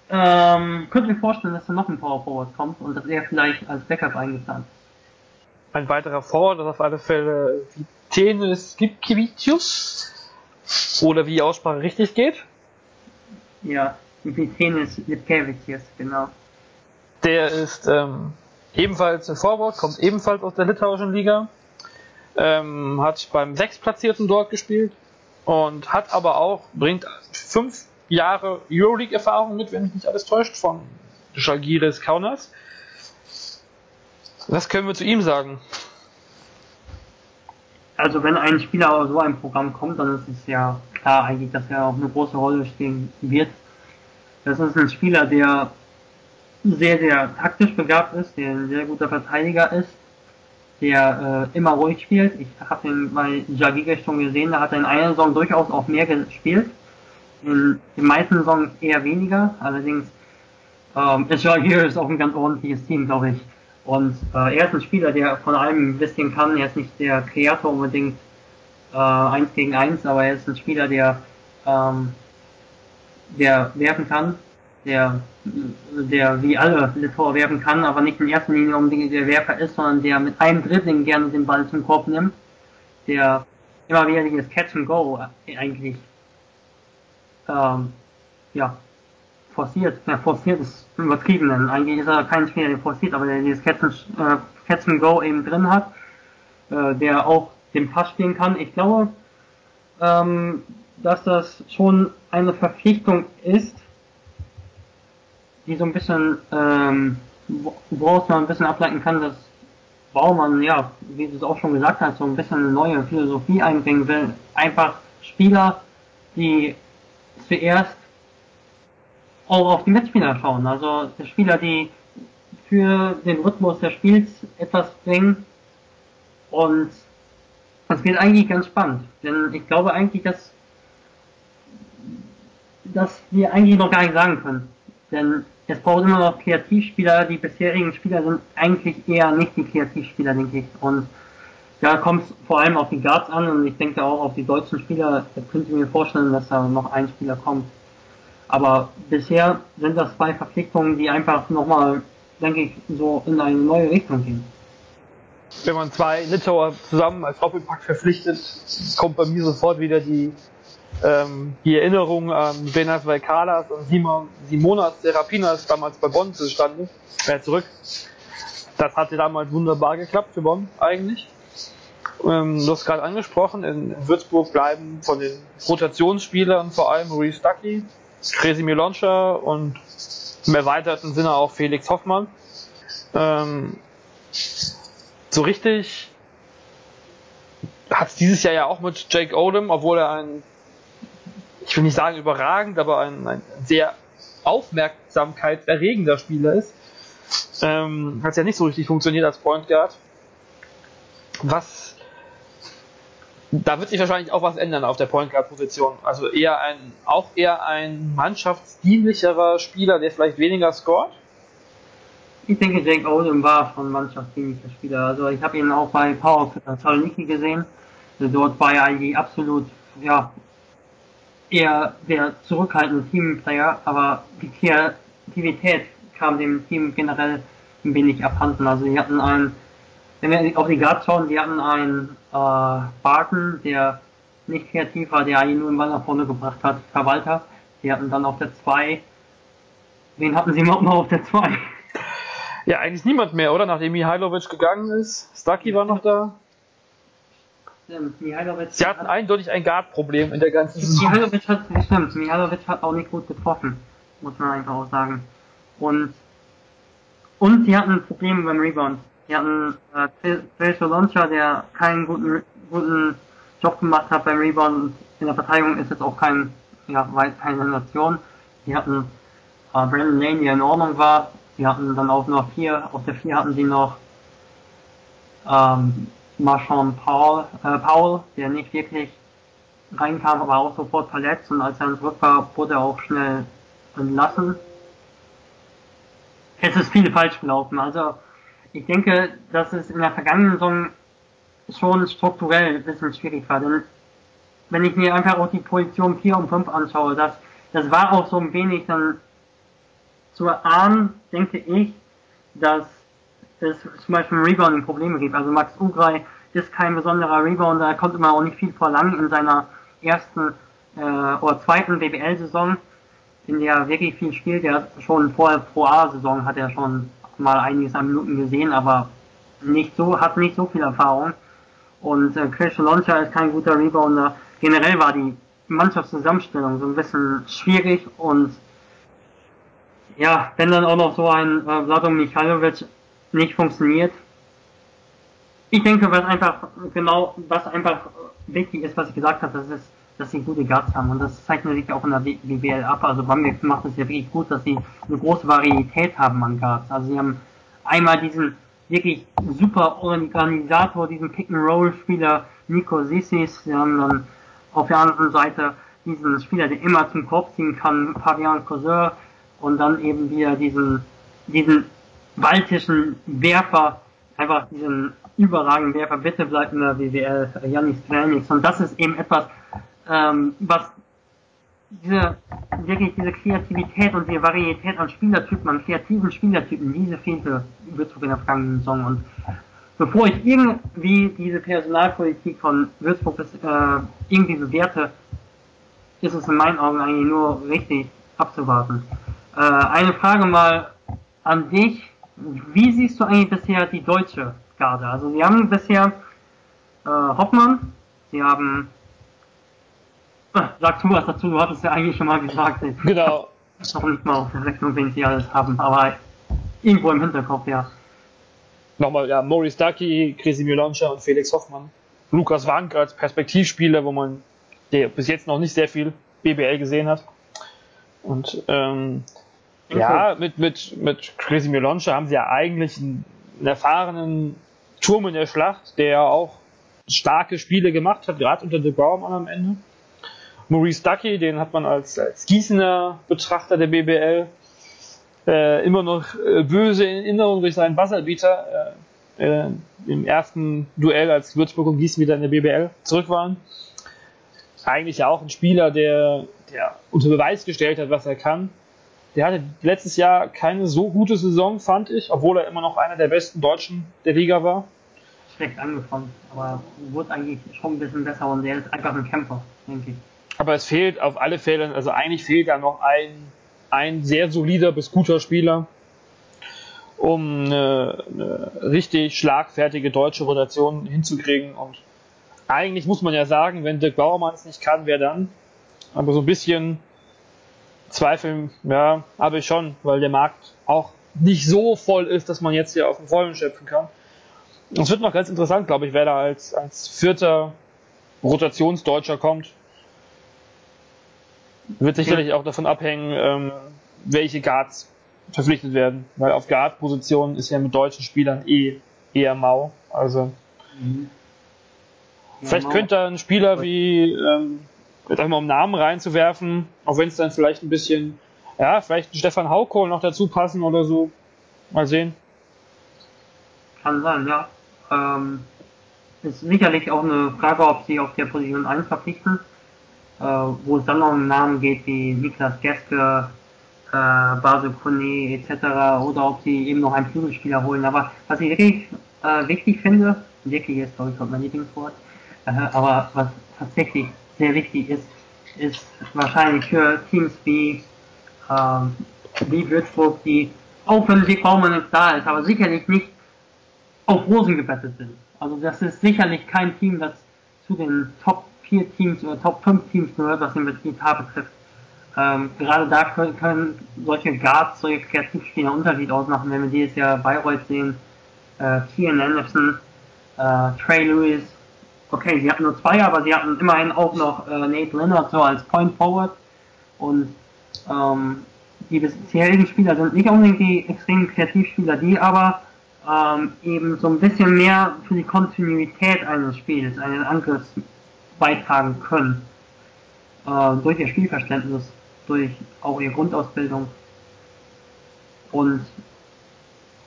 ähm, könnte mir vorstellen, dass da noch ein Power Forward kommt und dass er vielleicht als Backup eingeplant ein weiterer Forward, das auf alle Fälle Vitenis Gipkivicius. Oder wie die Aussprache richtig geht. Ja, Vitenis Lipkevicius, genau. Der ist ähm, ebenfalls ein Forward, kommt ebenfalls aus der litauischen Liga. Ähm, hat beim Sechstplatzierten dort gespielt und hat aber auch, bringt fünf Jahre Euroleague-Erfahrung mit, wenn mich nicht alles täuscht, von Jagiris Kaunas. Was können wir zu ihm sagen? Also wenn ein Spieler aus so einem Programm kommt, dann ist es ja klar eigentlich, dass er auch eine große Rolle spielen wird. Das ist ein Spieler, der sehr, sehr taktisch begabt ist, der ein sehr guter Verteidiger ist, der äh, immer ruhig spielt. Ich habe ihn bei Jagiga schon gesehen, da hat er in einer Saison durchaus auch mehr gespielt. In den meisten Saisons eher weniger. Allerdings ähm, ist Jagiga auch ein ganz ordentliches Team, glaube ich. Und äh, er ist ein Spieler, der von allem ein bisschen kann. Er ist nicht der Kreator unbedingt äh, eins gegen eins, aber er ist ein Spieler, der ähm, der werfen kann, der der wie alle Litauer werfen kann, aber nicht in erster Linie unbedingt der Werfer ist, sondern der mit einem Dribbling gerne den Ball zum Korb nimmt, der immer wieder dieses Catch and Go eigentlich ähm, ja forciert. Ja, forciert ist übertrieben, denn eigentlich ist er kein Spieler, der forciert, aber der dieses Catch and, äh, Catch Go eben drin hat, äh, der auch den Pass spielen kann. Ich glaube, ähm, dass das schon eine Verpflichtung ist, die so ein bisschen, ähm, woraus man ein bisschen ableiten kann, dass Baumann, ja, wie du es auch schon gesagt hast, so ein bisschen eine neue Philosophie einbringen will. Einfach Spieler, die zuerst auch auf die Mitspieler schauen. Also Spieler, die für den Rhythmus des Spiels etwas bringen. Und das wird eigentlich ganz spannend. Denn ich glaube eigentlich, dass, dass wir eigentlich noch gar nicht sagen können. Denn es braucht immer noch Kreativspieler. Die bisherigen Spieler sind eigentlich eher nicht die Kreativspieler, denke ich. Und da kommt vor allem auf die Guards an und ich denke auch auf die deutschen Spieler. Da könnte ich mir vorstellen, dass da noch ein Spieler kommt. Aber bisher sind das zwei Verpflichtungen, die einfach nochmal, denke ich, so in eine neue Richtung gehen. Wenn man zwei Litauer zusammen als Doppelpack verpflichtet, kommt bei mir sofort wieder die, ähm, die Erinnerung an Benas Vaikalas und Simon, Simonas Serapinas damals bei Bonn zustande, äh, zurück. Das hatte damals wunderbar geklappt für Bonn eigentlich. Ähm, du hast gerade angesprochen, in Würzburg bleiben von den Rotationsspielern vor allem Maurice Stuckey, Crazy Miloncha und im erweiterten Sinne auch Felix Hoffmann. Ähm, so richtig hat es dieses Jahr ja auch mit Jake Odom, obwohl er ein, ich will nicht sagen überragend, aber ein, ein sehr aufmerksamkeitserregender Spieler ist. Ähm, hat es ja nicht so richtig funktioniert als Point Guard. Was da wird sich wahrscheinlich auch was ändern auf der Point Guard Position. Also eher ein, auch eher ein mannschaftsdienlicherer Spieler, der vielleicht weniger scored. Ich denke, Jake Odom war schon mannschaftsdienlicher Spieler. Also ich habe ihn auch bei Power Saloniki gesehen. Also dort war er eigentlich absolut, ja, eher der zurückhaltende Teamplayer, aber die Kreativität kam dem Team generell ein wenig abhanden. Also sie hatten einen wenn wir auf die Guards schauen, die hatten einen äh, Barton, der nicht kreativ war, der eigentlich nur einen Ball nach vorne gebracht hat, Verwalter. Die hatten dann auf der 2. Wen hatten sie überhaupt noch auf der 2? Ja, eigentlich niemand mehr, oder? Nachdem Mihailovic gegangen ist. Stucky war noch da. Stimmt, Mihailovic Sie hatten eindeutig ein Guard-Problem in der ganzen Saison. Mihailovic hat, stimmt, Mihailovic hat auch nicht gut getroffen. Muss man einfach auch sagen. Und, und sie hatten Probleme beim Rebound. Die hatten äh, Phil Soloncha, der keinen guten, guten Job gemacht hat beim Rebound. In der Verteidigung ist jetzt auch kein, ja, weit keine Nation. Die hatten äh, Brandon Lane, der in Ordnung war. Sie hatten dann auch noch vier, auf der vier hatten sie noch ähm, Marchand Paul, äh, Paul, der nicht wirklich reinkam, aber auch sofort verletzt und als er zurück war, wurde er auch schnell entlassen. Es ist viel falsch gelaufen. Also ich denke, dass es in der vergangenen Saison schon strukturell ein bisschen schwierig war. Denn wenn ich mir einfach auch die Position 4 und 5 anschaue, das, das war auch so ein wenig dann zu erahnen, denke ich, dass es zum Beispiel Rebounding Probleme gibt. Also Max Ugrei ist kein besonderer Rebounder, er konnte immer auch nicht viel verlangen in seiner ersten äh, oder zweiten BBL-Saison, in der er wirklich viel spielt. Er hat schon vor der Pro A-Saison hat er schon mal einiges an Minuten gesehen, aber nicht so, hat nicht so viel Erfahrung. Und äh, Christian Loncha ist kein guter Rebounder. Generell war die Mannschaftszusammenstellung so ein bisschen schwierig und ja, wenn dann auch noch so ein äh, Vlado Mikhailovic nicht funktioniert. Ich denke, was einfach genau, was einfach wichtig ist, was ich gesagt habe, das ist, dass sie gute Guards haben und das zeichnet sich auch in der BBL ab. Also Bamberg macht es ja wirklich gut, dass sie eine große Varietät haben an Guards. Also sie haben einmal diesen wirklich super Organisator, diesen Pick-and-Roll-Spieler Nico Sissis. Sie haben dann auf der anderen Seite diesen Spieler, der immer zum Korb ziehen kann, Fabian Cousin. Und dann eben wieder diesen, diesen baltischen Werfer, einfach diesen überragenden Werfer. Bitte bleibt in der BWL, Janis Kranix. Und das ist eben etwas, ähm, was diese, wirklich diese Kreativität und die Varietät an Spielertypen, an kreativen Spielertypen, diese fehlte Würzburg in der vergangenen Saison. Und bevor ich irgendwie diese Personalpolitik von Würzburg das, äh, irgendwie bewerte, ist es in meinen Augen eigentlich nur richtig abzuwarten. Äh, eine Frage mal an dich. Wie siehst du eigentlich bisher die deutsche Garde? Also sie haben bisher äh, Hoffmann, sie haben Sag du was dazu, du hattest ja eigentlich schon mal gesagt. Ich Genau. Ich noch nicht mal auf der Rechnung, wen sie alles haben, aber irgendwo im Hinterkopf, ja. Nochmal, ja, Maurice Ducky, Chrissy Miloncha und Felix Hoffmann. Lukas Wank als Perspektivspieler, wo man der bis jetzt noch nicht sehr viel BBL gesehen hat. Und ähm, ja, mit, mit, mit Chrissy Miloncha haben sie ja eigentlich einen, einen erfahrenen Turm in der Schlacht, der auch starke Spiele gemacht hat, gerade unter De Baumann am Ende. Maurice Ducky, den hat man als, als Gießener Betrachter der BBL äh, immer noch äh, böse in Erinnerung durch seinen Buzzerbeater äh, äh, im ersten Duell, als Würzburg und Gießen wieder in der BBL zurück waren. Eigentlich ja auch ein Spieler, der, der unter Beweis gestellt hat, was er kann. Der hatte letztes Jahr keine so gute Saison, fand ich, obwohl er immer noch einer der besten Deutschen der Liga war. Schlecht angefangen, aber wurde eigentlich schon ein bisschen besser und der ist einfach ein Kämpfer, denke ich. Aber es fehlt auf alle Fälle, also eigentlich fehlt da noch ein, ein sehr solider bis guter Spieler, um eine, eine richtig schlagfertige deutsche Rotation hinzukriegen. Und eigentlich muss man ja sagen, wenn Dirk Bauermann es nicht kann, wer dann? Aber so ein bisschen Zweifel, ja, habe ich schon, weil der Markt auch nicht so voll ist, dass man jetzt hier auf den Vollen schöpfen kann. Es wird noch ganz interessant, glaube ich, wer da als, als vierter Rotationsdeutscher kommt. Wird sicherlich auch davon abhängen, ähm, welche Guards verpflichtet werden. Weil auf Guard-Positionen ist ja mit deutschen Spielern eh eher mau. Also Mhm. vielleicht könnte ein Spieler wie, ähm, einfach mal um Namen reinzuwerfen, auch wenn es dann vielleicht ein bisschen, ja, vielleicht Stefan Haukohl noch dazu passen oder so. Mal sehen. Kann sein, ja. Ähm, ist sicherlich auch eine Frage, ob sie auf der Position 1 verpflichten, wo es dann noch um Namen geht wie Niklas Geske, äh, Basel Kone etc. oder ob sie eben noch einen Flügelspieler holen. Aber was ich wirklich äh, wichtig finde, wirklich ist glaube ich auch mein Lieblingswort, äh, aber was tatsächlich sehr wichtig ist, ist wahrscheinlich für Teams wie, ähm, wie Würzburg, die auch wenn Baumann nicht da ist, aber sicherlich nicht auf Rosen gebettet sind. Also das ist sicherlich kein Team, das zu den Top 4 Teams oder Top 5 Teams gehört, was den Betrieb betrifft. Ähm, gerade da können, können solche Guards, solche Kreativspieler Unterschied ausmachen, wenn wir dieses Jahr Bayreuth sehen, äh, Kian Anderson, äh, Trey Lewis, okay, sie hatten nur zwei, aber sie hatten immerhin auch noch äh, Nate Leonard so als Point Forward und ähm, die bisherigen Spieler sind nicht unbedingt die extremen Kreativspieler, die aber ähm, eben so ein bisschen mehr für die Kontinuität eines Spiels, eines Angriffs beitragen können. Äh, durch ihr Spielverständnis, durch auch ihre Grundausbildung. Und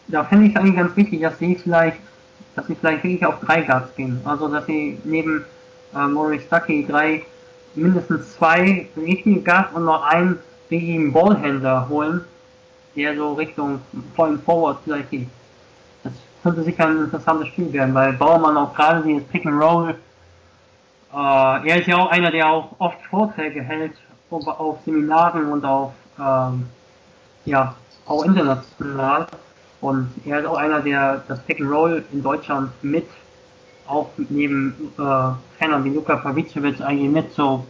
da finde ich es eigentlich ganz wichtig, dass sie vielleicht, dass sie vielleicht wirklich auf drei Guards gehen. Also dass sie neben äh, Maurice Ducky drei, mindestens zwei richtige Guards und noch einen richtigen Ballhändler holen, der so Richtung vollen Forward vielleicht geht. Das könnte sicher ein interessantes Spiel werden, weil Baumann auch gerade dieses Pick and Roll, er ist ja auch einer, der auch oft Vorträge hält auf, Seminaren und auf, ähm, ja, auch international. Und er ist auch einer, der das Pick and Roll in Deutschland mit, auch neben äh, Trainern wie Luka Pavicevic eigentlich mit so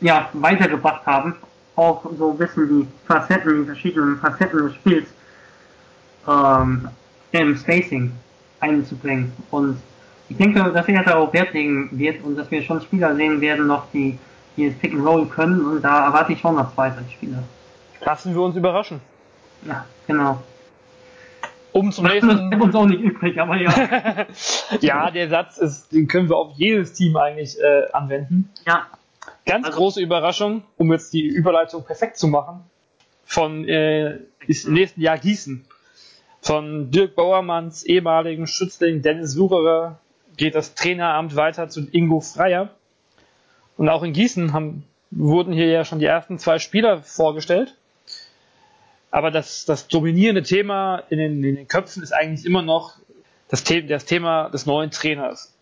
ja, weitergebracht haben. Auch so wissen die Facetten, die verschiedenen Facetten des Spiels ähm, im Spacing einzubringen. Und ich denke, dass er da auch Wert legen wird und dass wir schon Spieler sehen werden noch, die, die das Pick and Roll können und da erwarte ich schon noch zwei, drei Spieler. Lassen wir uns überraschen. Ja, genau. Um zum nächsten. Das uns auch nicht übrig, aber ja. ja, der Satz ist, den können wir auf jedes Team eigentlich äh, anwenden. Ja. Ganz also, große Überraschung, um jetzt die Überleitung perfekt zu machen, von äh, ist im nächsten Jahr Gießen. Von Dirk Bauermanns ehemaligen Schützling Dennis Sucherer geht das Traineramt weiter zu Ingo Freier. Und auch in Gießen haben, wurden hier ja schon die ersten zwei Spieler vorgestellt. Aber das, das dominierende Thema in den, in den Köpfen ist eigentlich immer noch das, The das Thema des neuen Trainers.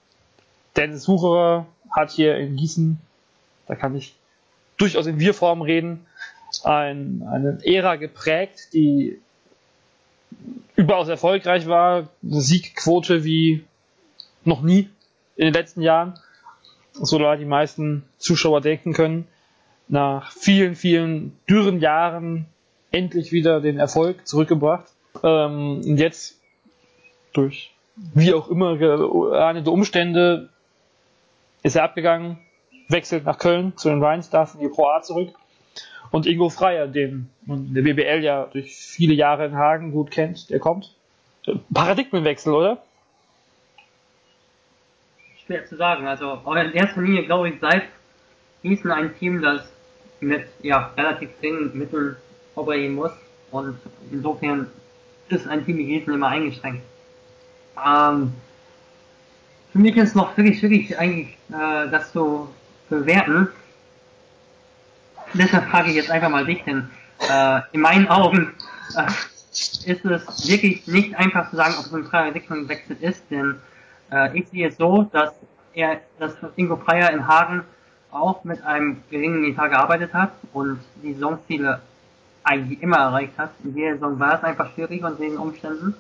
Dennis Sucherer hat hier in Gießen, da kann ich durchaus in Wir-Form reden, ein, eine Ära geprägt, die überaus erfolgreich war, eine Siegquote wie noch nie in den letzten Jahren, so da die meisten Zuschauer denken können, nach vielen, vielen dürren Jahren endlich wieder den Erfolg zurückgebracht. Ähm, und jetzt durch wie auch immer geahnte Umstände ist er abgegangen, wechselt nach Köln zu den Rheinstars in die Pro A zurück und Ingo Freier, den man der BBL ja durch viele Jahre in Hagen gut kennt, der kommt. Paradigmenwechsel, oder? Schwer zu sagen. Also in erster Linie glaube ich, seit Gießen ein Team, das mit ja, relativ geringen Mitteln operieren muss. Und insofern ist ein Team wie Gießen immer eingeschränkt. Ähm, für mich ist noch wirklich schwierig, eigentlich äh, das zu bewerten, deshalb frage ich jetzt einfach mal dich, denn äh, in meinen Augen äh, ist es wirklich nicht einfach zu sagen, ob es ein freier Richtungswechsel ist, denn äh, ich sehe es so, dass er, dass Ingo Freier in Hagen auch mit einem geringen Etat gearbeitet hat und die Saisonziele eigentlich immer erreicht hat. In dieser Saison war es einfach schwierig unter den Umständen.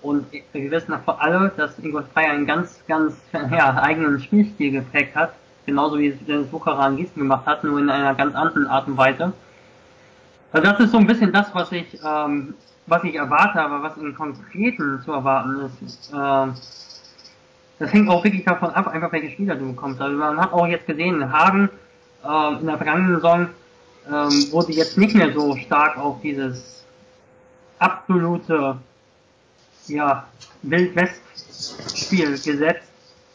Und wir wissen vor allem, dass Ingo Freier einen ganz, ganz ja, eigenen Spielstil geprägt hat genauso wie Dennis Bucherer in Gießen gemacht hat, nur in einer ganz anderen Art und Weise. Also das ist so ein bisschen das, was ich, ähm, was ich erwarte, aber was im Konkreten zu erwarten ist. Äh, das hängt auch wirklich davon ab, einfach welche Spieler du bekommst. Also man hat auch jetzt gesehen, Hagen äh, in der vergangenen Saison ähm, wurde jetzt nicht mehr so stark auf dieses absolute ja, Wild-West-Spiel gesetzt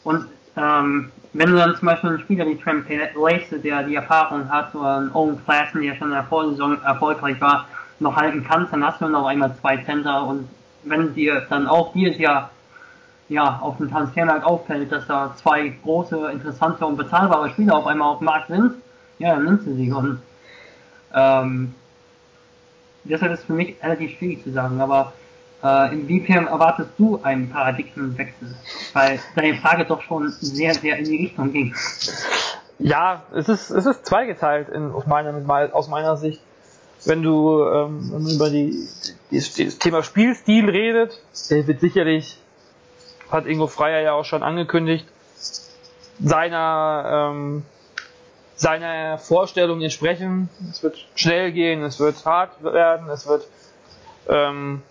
und ähm, wenn du dann zum Beispiel einen Spieler wie Trent Lacey, der die Erfahrung hat, oder einen Owen Klassen, der schon in der Vorsaison erfolgreich war, noch halten kannst, dann hast du noch einmal zwei Center und wenn dir dann auch dieses Jahr ja, auf dem Transfermarkt auffällt, dass da zwei große, interessante und bezahlbare Spieler auf einmal auf dem Markt sind, ja, dann nimmst du sie und ähm, deshalb ist es für mich relativ schwierig zu sagen, aber äh, inwiefern erwartest du einen Paradigmenwechsel? Weil deine Frage doch schon sehr, sehr in die Richtung ging. Ja, es ist, es ist zweigeteilt in, aus, meiner, aus meiner Sicht. Wenn du, ähm, über die, die, das Thema Spielstil redet, der wird sicherlich, hat Ingo Freier ja auch schon angekündigt, seiner, ähm, seiner Vorstellung entsprechen. Es wird schnell gehen, es wird hart werden, es wird ähm,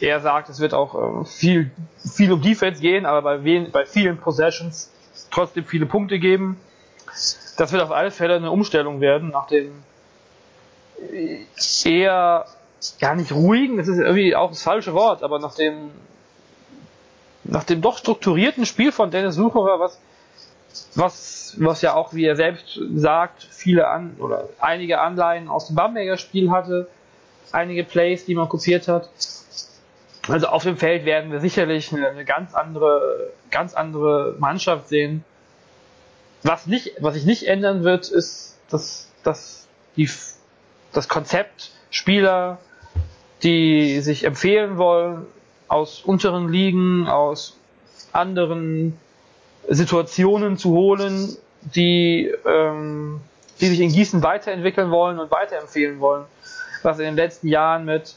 er sagt, es wird auch äh, viel, viel um Defense gehen, aber bei, wen, bei vielen Possessions trotzdem viele Punkte geben. Das wird auf alle Fälle eine Umstellung werden nach dem eher gar nicht ruhigen, das ist irgendwie auch das falsche Wort, aber nach dem nach dem doch strukturierten Spiel von Dennis Sucherer, was was was ja auch wie er selbst sagt, viele an oder einige Anleihen aus dem Bamberger Spiel hatte, einige Plays, die man kopiert hat also auf dem Feld werden wir sicherlich eine, eine ganz andere, ganz andere Mannschaft sehen. Was nicht, was sich nicht ändern wird, ist, dass, dass die, das Konzept Spieler, die sich empfehlen wollen, aus unteren Ligen, aus anderen Situationen zu holen, die, ähm, die sich in Gießen weiterentwickeln wollen und weiterempfehlen wollen. Was in den letzten Jahren mit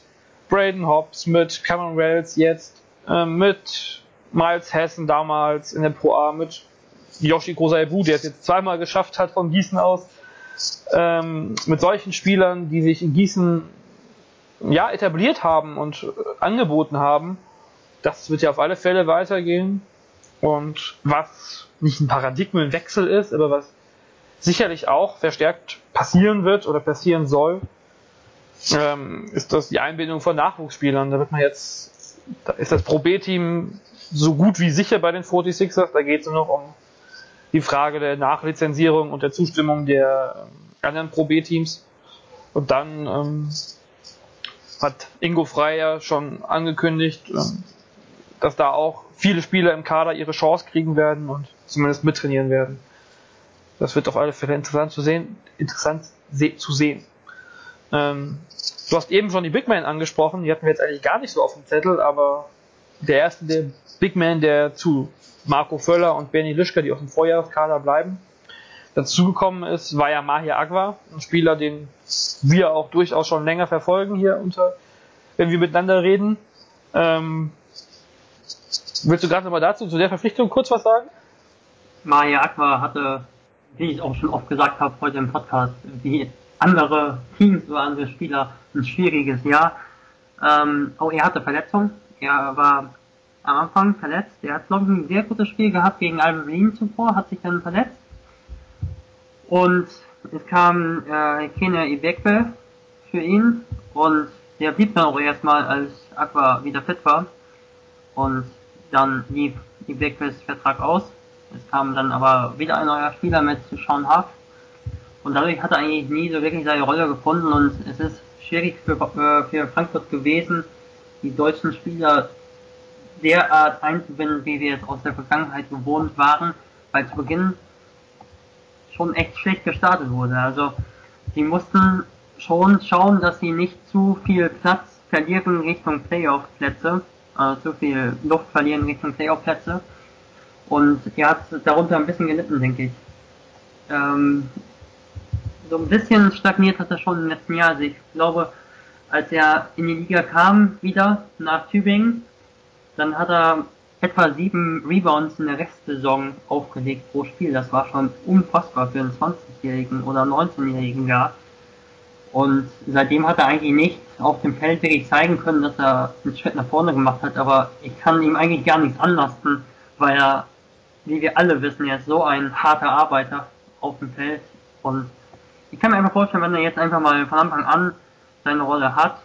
Braden Hobbs, mit Cameron Wells jetzt, äh, mit Miles Hessen damals in der Pro A, mit Yoshi Kosaibu, der es jetzt zweimal geschafft hat von Gießen aus, ähm, mit solchen Spielern, die sich in Gießen ja, etabliert haben und äh, angeboten haben, das wird ja auf alle Fälle weitergehen. Und was nicht ein Paradigmenwechsel ist, aber was sicherlich auch verstärkt passieren wird oder passieren soll, ähm, ist das die Einbindung von Nachwuchsspielern. Da wird man jetzt, da ist das Pro B-Team so gut wie sicher bei den 46ers. Da geht es nur noch um die Frage der Nachlizenzierung und der Zustimmung der ähm, anderen Pro B-Teams. Und dann ähm, hat Ingo Freier schon angekündigt, ähm, dass da auch viele Spieler im Kader ihre Chance kriegen werden und zumindest mittrainieren werden. Das wird auf alle Fälle interessant zu sehen. Interessant zu sehen. Ähm, du hast eben schon die Big Man angesprochen, die hatten wir jetzt eigentlich gar nicht so auf dem Zettel, aber der erste der Big Man, der zu Marco Völler und Benny Lischka, die aus dem Vorjahreskader bleiben, dazugekommen ist, war ja Mahir Agwa, ein Spieler, den wir auch durchaus schon länger verfolgen hier unter, wenn wir miteinander reden. Ähm, willst du gerade nochmal dazu, zu der Verpflichtung kurz was sagen? Mahir Agwa hatte, wie ich auch schon oft gesagt habe heute im Podcast, wie andere Teams oder andere Spieler ein schwieriges Jahr. Ähm, auch er hatte Verletzungen. Er war am Anfang verletzt. Er hat, ich, ein sehr gutes Spiel gehabt gegen Alberine zuvor, hat sich dann verletzt und es kam äh, Kene Ibekwe für ihn und der blieb dann auch erstmal, als Aqua wieder fit war. Und dann lief Ibekwes Vertrag aus. Es kam dann aber wieder ein neuer Spieler mit Sean Huff. Und dadurch hat er eigentlich nie so wirklich seine Rolle gefunden und es ist schwierig für, äh, für Frankfurt gewesen, die deutschen Spieler derart einzubinden, wie wir es aus der Vergangenheit gewohnt waren, weil zu Beginn schon echt schlecht gestartet wurde. Also sie mussten schon schauen, dass sie nicht zu viel Platz verlieren Richtung Playoff-Plätze, äh, zu viel Luft verlieren Richtung Playoff-Plätze. Und er hat darunter ein bisschen gelitten, denke ich. Ähm, so ein bisschen stagniert hat er schon im letzten Jahr. Also ich glaube, als er in die Liga kam, wieder nach Tübingen, dann hat er etwa sieben Rebounds in der Restsaison aufgelegt pro Spiel. Das war schon unfassbar für einen 20-Jährigen oder 19-Jährigen gar. Und seitdem hat er eigentlich nicht auf dem Feld wirklich zeigen können, dass er einen Schritt nach vorne gemacht hat. Aber ich kann ihm eigentlich gar nichts anlasten, weil er, wie wir alle wissen, ist so ein harter Arbeiter auf dem Feld. Und ich kann mir einfach vorstellen, wenn er jetzt einfach mal von Anfang an seine Rolle hat,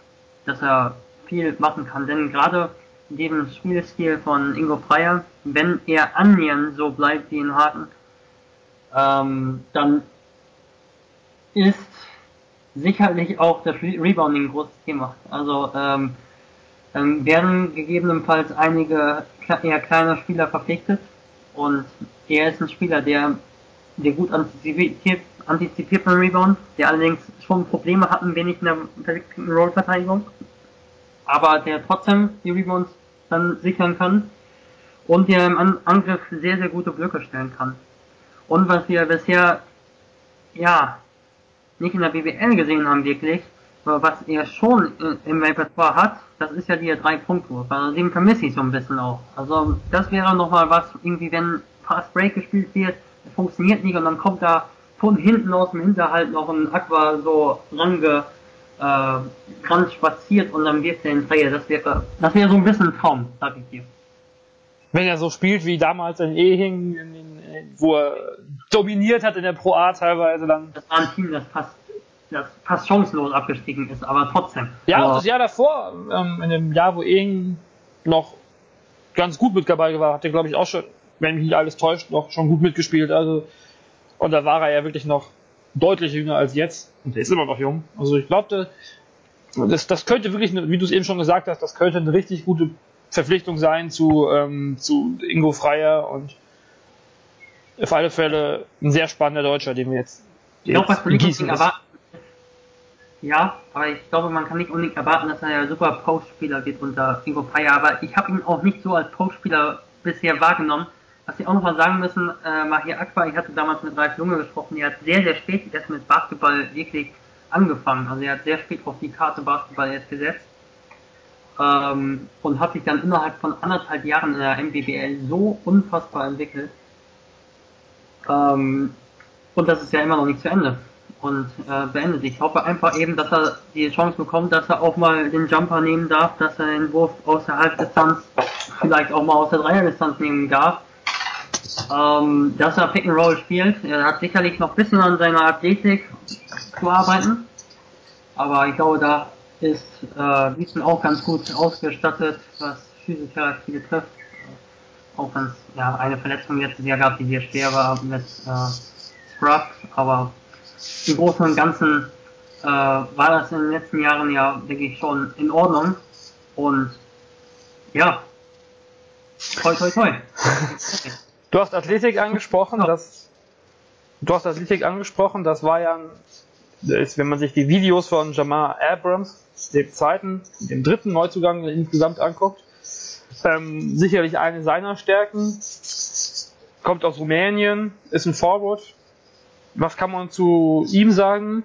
dass er viel machen kann. Denn gerade dem Spielstil von Ingo Freier, wenn er annähernd so bleibt wie in Haken, ähm, dann ist sicherlich auch das Rebounding ein großes Thema. Also ähm, dann werden gegebenenfalls einige eher kleine Spieler verpflichtet und er ist ein Spieler, der, der gut antizipiert, antizipiert beim Rebound, der allerdings schon Probleme hat ein wenig in der Roll-Verteidigung, aber der trotzdem die Rebounds dann sichern kann und der im An Angriff sehr, sehr gute Blöcke stellen kann. Und was wir bisher, ja, nicht in der BBL gesehen haben wirklich, aber was er schon im Repertoire hat, das ist ja die drei Punkte. Also den vermisse ich so ein bisschen auch. Also das wäre nochmal was, irgendwie wenn Fast Break gespielt wird, funktioniert nicht und dann kommt da von hinten aus dem Hinterhalt noch ein Aqua so range äh, dran spaziert und dann wirft er in Dreier. Das wäre, das wäre so ein bisschen Traum, sag ich dir. Wenn er so spielt wie damals in Ehing, in, in, wo er dominiert hat in der Pro A teilweise, dann. Das war ein Team, das fast, das fast chancenlos abgestiegen ist, aber trotzdem. Ja, und das Jahr davor, ähm, in dem Jahr, wo Ehing noch ganz gut mit dabei war, hat er, glaube ich, auch schon, wenn mich nicht alles täuscht, noch schon gut mitgespielt. Also, und da war er ja wirklich noch deutlich jünger als jetzt. Und der ist immer noch jung. Also ich glaube, das, das könnte wirklich, wie du es eben schon gesagt hast, das könnte eine richtig gute Verpflichtung sein zu, ähm, zu Ingo Freier und auf alle Fälle ein sehr spannender Deutscher, den wir jetzt. Ich glaube, was Gießen erwarten. Ja, aber ich glaube, man kann nicht unbedingt erwarten, dass er ein super Post-Spieler wird unter Ingo Paya, aber ich habe ihn auch nicht so als Post-Spieler bisher wahrgenommen. Was Sie auch noch mal sagen müssen, äh, Mahir Akbar, ich hatte damals mit Ralf Junge gesprochen, er hat sehr, sehr spät erst mit Basketball wirklich angefangen. Also er hat sehr spät auf die Karte Basketball jetzt gesetzt ähm, und hat sich dann innerhalb von anderthalb Jahren in der MBBL so unfassbar entwickelt. Ähm, und das ist ja immer noch nicht zu Ende und äh, beendet. Ich hoffe einfach eben, dass er die Chance bekommt, dass er auch mal den Jumper nehmen darf, dass er den Wurf aus der Halbdistanz vielleicht auch mal aus der Dreierdistanz nehmen darf. Ähm, dass er Pick and Roll spielt. Er hat sicherlich noch ein bisschen an seiner Athletik zu arbeiten. Aber ich glaube, da ist äh, Wiesen auch ganz gut ausgestattet, was Physiotherapie betrifft. Auch wenn es ja eine Verletzung letztes Jahr gab, die sehr schwer war mit äh, Scrub, aber im Großen und Ganzen äh, war das in den letzten Jahren ja, denke ich, schon in Ordnung. Und ja, toi toi toi. Du hast Athletik angesprochen, das du hast Athletik angesprochen, das war ja ist, wenn man sich die Videos von Jamar Abrams, dem zweiten, dem dritten Neuzugang insgesamt anguckt, ähm, sicherlich eine seiner Stärken. Kommt aus Rumänien, ist ein Forward, was kann man zu ihm sagen?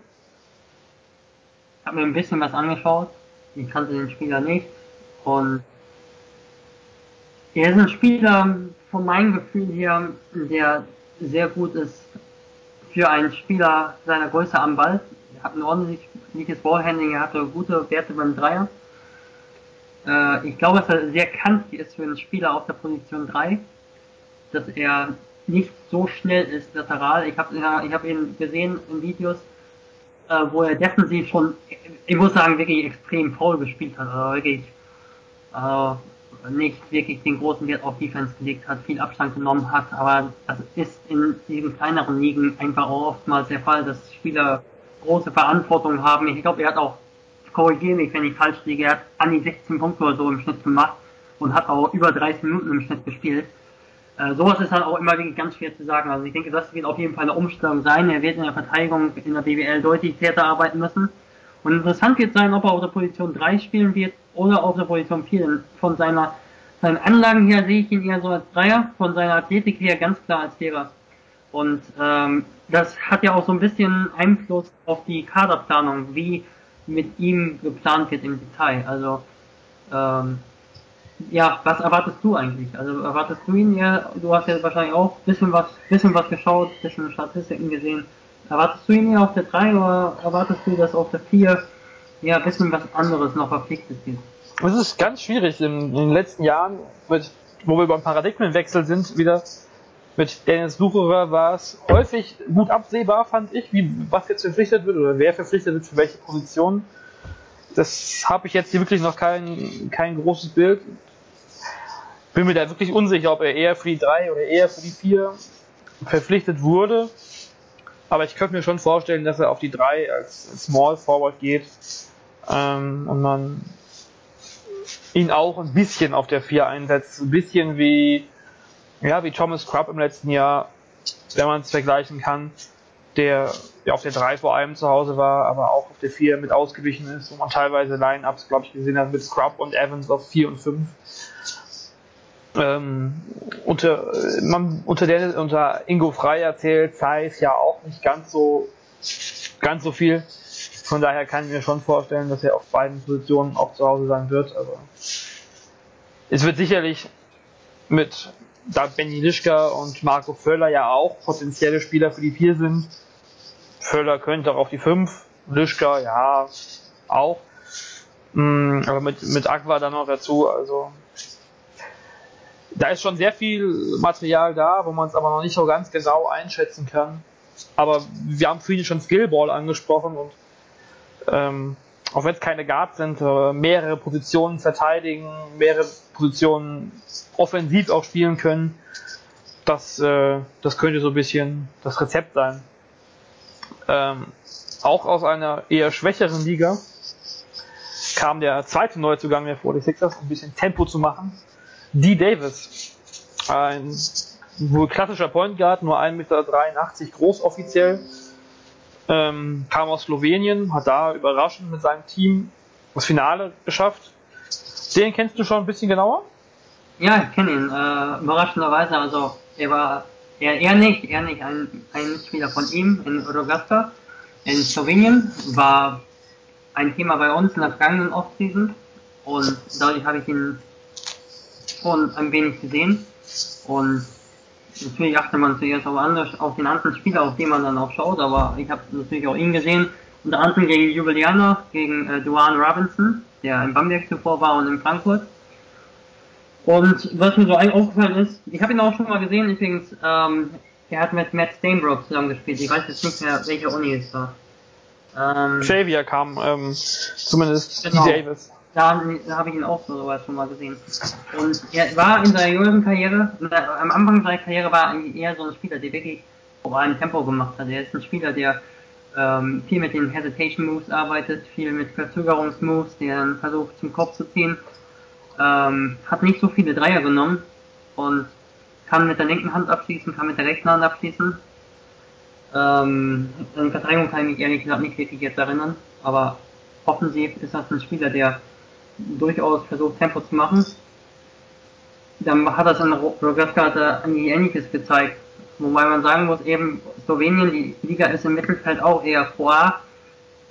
Ich habe mir ein bisschen was angeschaut. Ich kannte den Spieler nicht. Und er ist ein Spieler von meinem Gefühl her, der sehr gut ist für einen Spieler seiner Größe am Ball. Er hat ein ordentliches Ballhandling, er hatte gute Werte beim Dreier. Äh, ich glaube, dass er sehr kantig ist für einen Spieler auf der Position 3. Dass er nicht so schnell ist lateral. Ich habe ich hab ihn gesehen in Videos, äh, wo er defensiv schon, ich muss sagen, wirklich extrem faul gespielt hat. Also wirklich äh, nicht wirklich den großen Wert auf Defense gelegt hat, viel Abstand genommen hat. Aber das ist in diesen kleineren Ligen einfach auch oftmals der Fall, dass Spieler große Verantwortung haben. Ich glaube, er hat auch, korrigiere mich, wenn ich falsch liege, er hat an die 16 Punkte oder so im Schnitt gemacht und hat auch über 30 Minuten im Schnitt gespielt. Äh, sowas ist halt auch immer wirklich ganz schwer zu sagen. Also ich denke, das wird auf jeden Fall eine Umstellung sein. Er wird in der Verteidigung in der BWL deutlich härter arbeiten müssen. Und interessant wird sein, ob er auf der Position 3 spielen wird oder auf der Position 4. Denn von seiner, seinen Anlagen her sehe ich ihn eher so als Dreier, von seiner Athletik her ganz klar als Vierer. Und ähm, das hat ja auch so ein bisschen Einfluss auf die Kaderplanung, wie mit ihm geplant wird im Detail. Also ähm, ja, was erwartest du eigentlich? Also erwartest du ihn ja, du hast ja wahrscheinlich auch bisschen was, bisschen was geschaut, bisschen Statistiken gesehen. Erwartest du ihn ja auf der 3 oder erwartest du, dass auf der 4 ja ein bisschen was anderes noch verpflichtet wird? Es ist ganz schwierig in, den letzten Jahren, mit, wo wir beim Paradigmenwechsel sind, wieder mit Dennis Sucherer war es häufig gut absehbar, fand ich, wie, was jetzt verpflichtet wird oder wer verpflichtet wird für welche Position. Das habe ich jetzt hier wirklich noch kein, kein großes Bild bin mir da wirklich unsicher, ob er eher für die 3 oder eher für die 4 verpflichtet wurde. Aber ich könnte mir schon vorstellen, dass er auf die 3 als Small Forward geht ähm, und man ihn auch ein bisschen auf der 4 einsetzt. Ein bisschen wie, ja, wie Thomas Krupp im letzten Jahr, wenn man es vergleichen kann, der ja, auf der 3 vor allem zu Hause war, aber auch auf der 4 mit ausgewichen ist, wo man teilweise Line-Ups, glaube ich, gesehen hat mit Scrub und Evans auf 4 und 5 ähm, unter, man, unter, der, unter Ingo Frey erzählt Zeiss ja auch nicht ganz so, ganz so viel. Von daher kann ich mir schon vorstellen, dass er auf beiden Positionen auch zu Hause sein wird. Aber es wird sicherlich mit, da Benny Lischka und Marco Völler ja auch potenzielle Spieler für die vier sind. Völler könnte auch auf die fünf, Lischka ja auch. Mm, aber mit, mit Aqua dann noch dazu, also da ist schon sehr viel Material da, wo man es aber noch nicht so ganz genau einschätzen kann. Aber wir haben vorhin schon Skillball angesprochen und ähm, auch wenn es keine Guards sind, äh, mehrere Positionen verteidigen, mehrere Positionen offensiv auch spielen können, das, äh, das könnte so ein bisschen das Rezept sein. Ähm, auch aus einer eher schwächeren Liga kam der zweite Neuzugang der 46ers, um ein bisschen Tempo zu machen. D. Davis. Ein wohl klassischer Point Guard, nur 1,83 Meter groß offiziell. Ähm, kam aus Slowenien, hat da überraschend mit seinem Team das Finale geschafft. Den kennst du schon ein bisschen genauer? Ja, ich kenne ihn. Äh, überraschenderweise, also er war er, er nicht, er nicht, ein, ein Spieler von ihm in Rogaska in Slowenien war ein Thema bei uns in der vergangenen Offseason und dadurch habe ich ihn schon ein wenig gesehen und natürlich achtet man zuerst auf, andere, auf den anderen Spieler, auf den man dann auch schaut, aber ich habe natürlich auch ihn gesehen, unter anderem gegen Jubiliana, gegen äh, Duane Robinson, der in Bamberg zuvor war und in Frankfurt. Und was mir so aufgefallen ist, ich habe ihn auch schon mal gesehen, übrigens, ähm, er hat mit Matt Stainbrook zusammengespielt. Ich weiß jetzt nicht mehr, welche Uni es war. Ähm, Xavier kam, ähm, zumindest genau. Davis. Da, habe ich ihn auch so sowas schon mal gesehen. Und er war in seiner jüngeren Karriere, am Anfang seiner Karriere war er eher so ein Spieler, der wirklich auf einem Tempo gemacht hat. Er ist ein Spieler, der ähm, viel mit den Hesitation Moves arbeitet, viel mit Verzögerungsmoves, der dann versucht zum Kopf zu ziehen. Ähm, hat nicht so viele Dreier genommen und kann mit der linken Hand abschließen, kann mit der rechten Hand abschließen. Ähm, in Verteidigung kann ich mich ehrlich gesagt nicht wirklich jetzt erinnern, aber offensiv ist das ein Spieler, der durchaus versucht, Tempo zu machen. Dann hat das in Rogaska eigentlich Ähnliches gezeigt. Wobei man sagen muss, eben Slowenien, die Liga ist im Mittelfeld auch eher vor,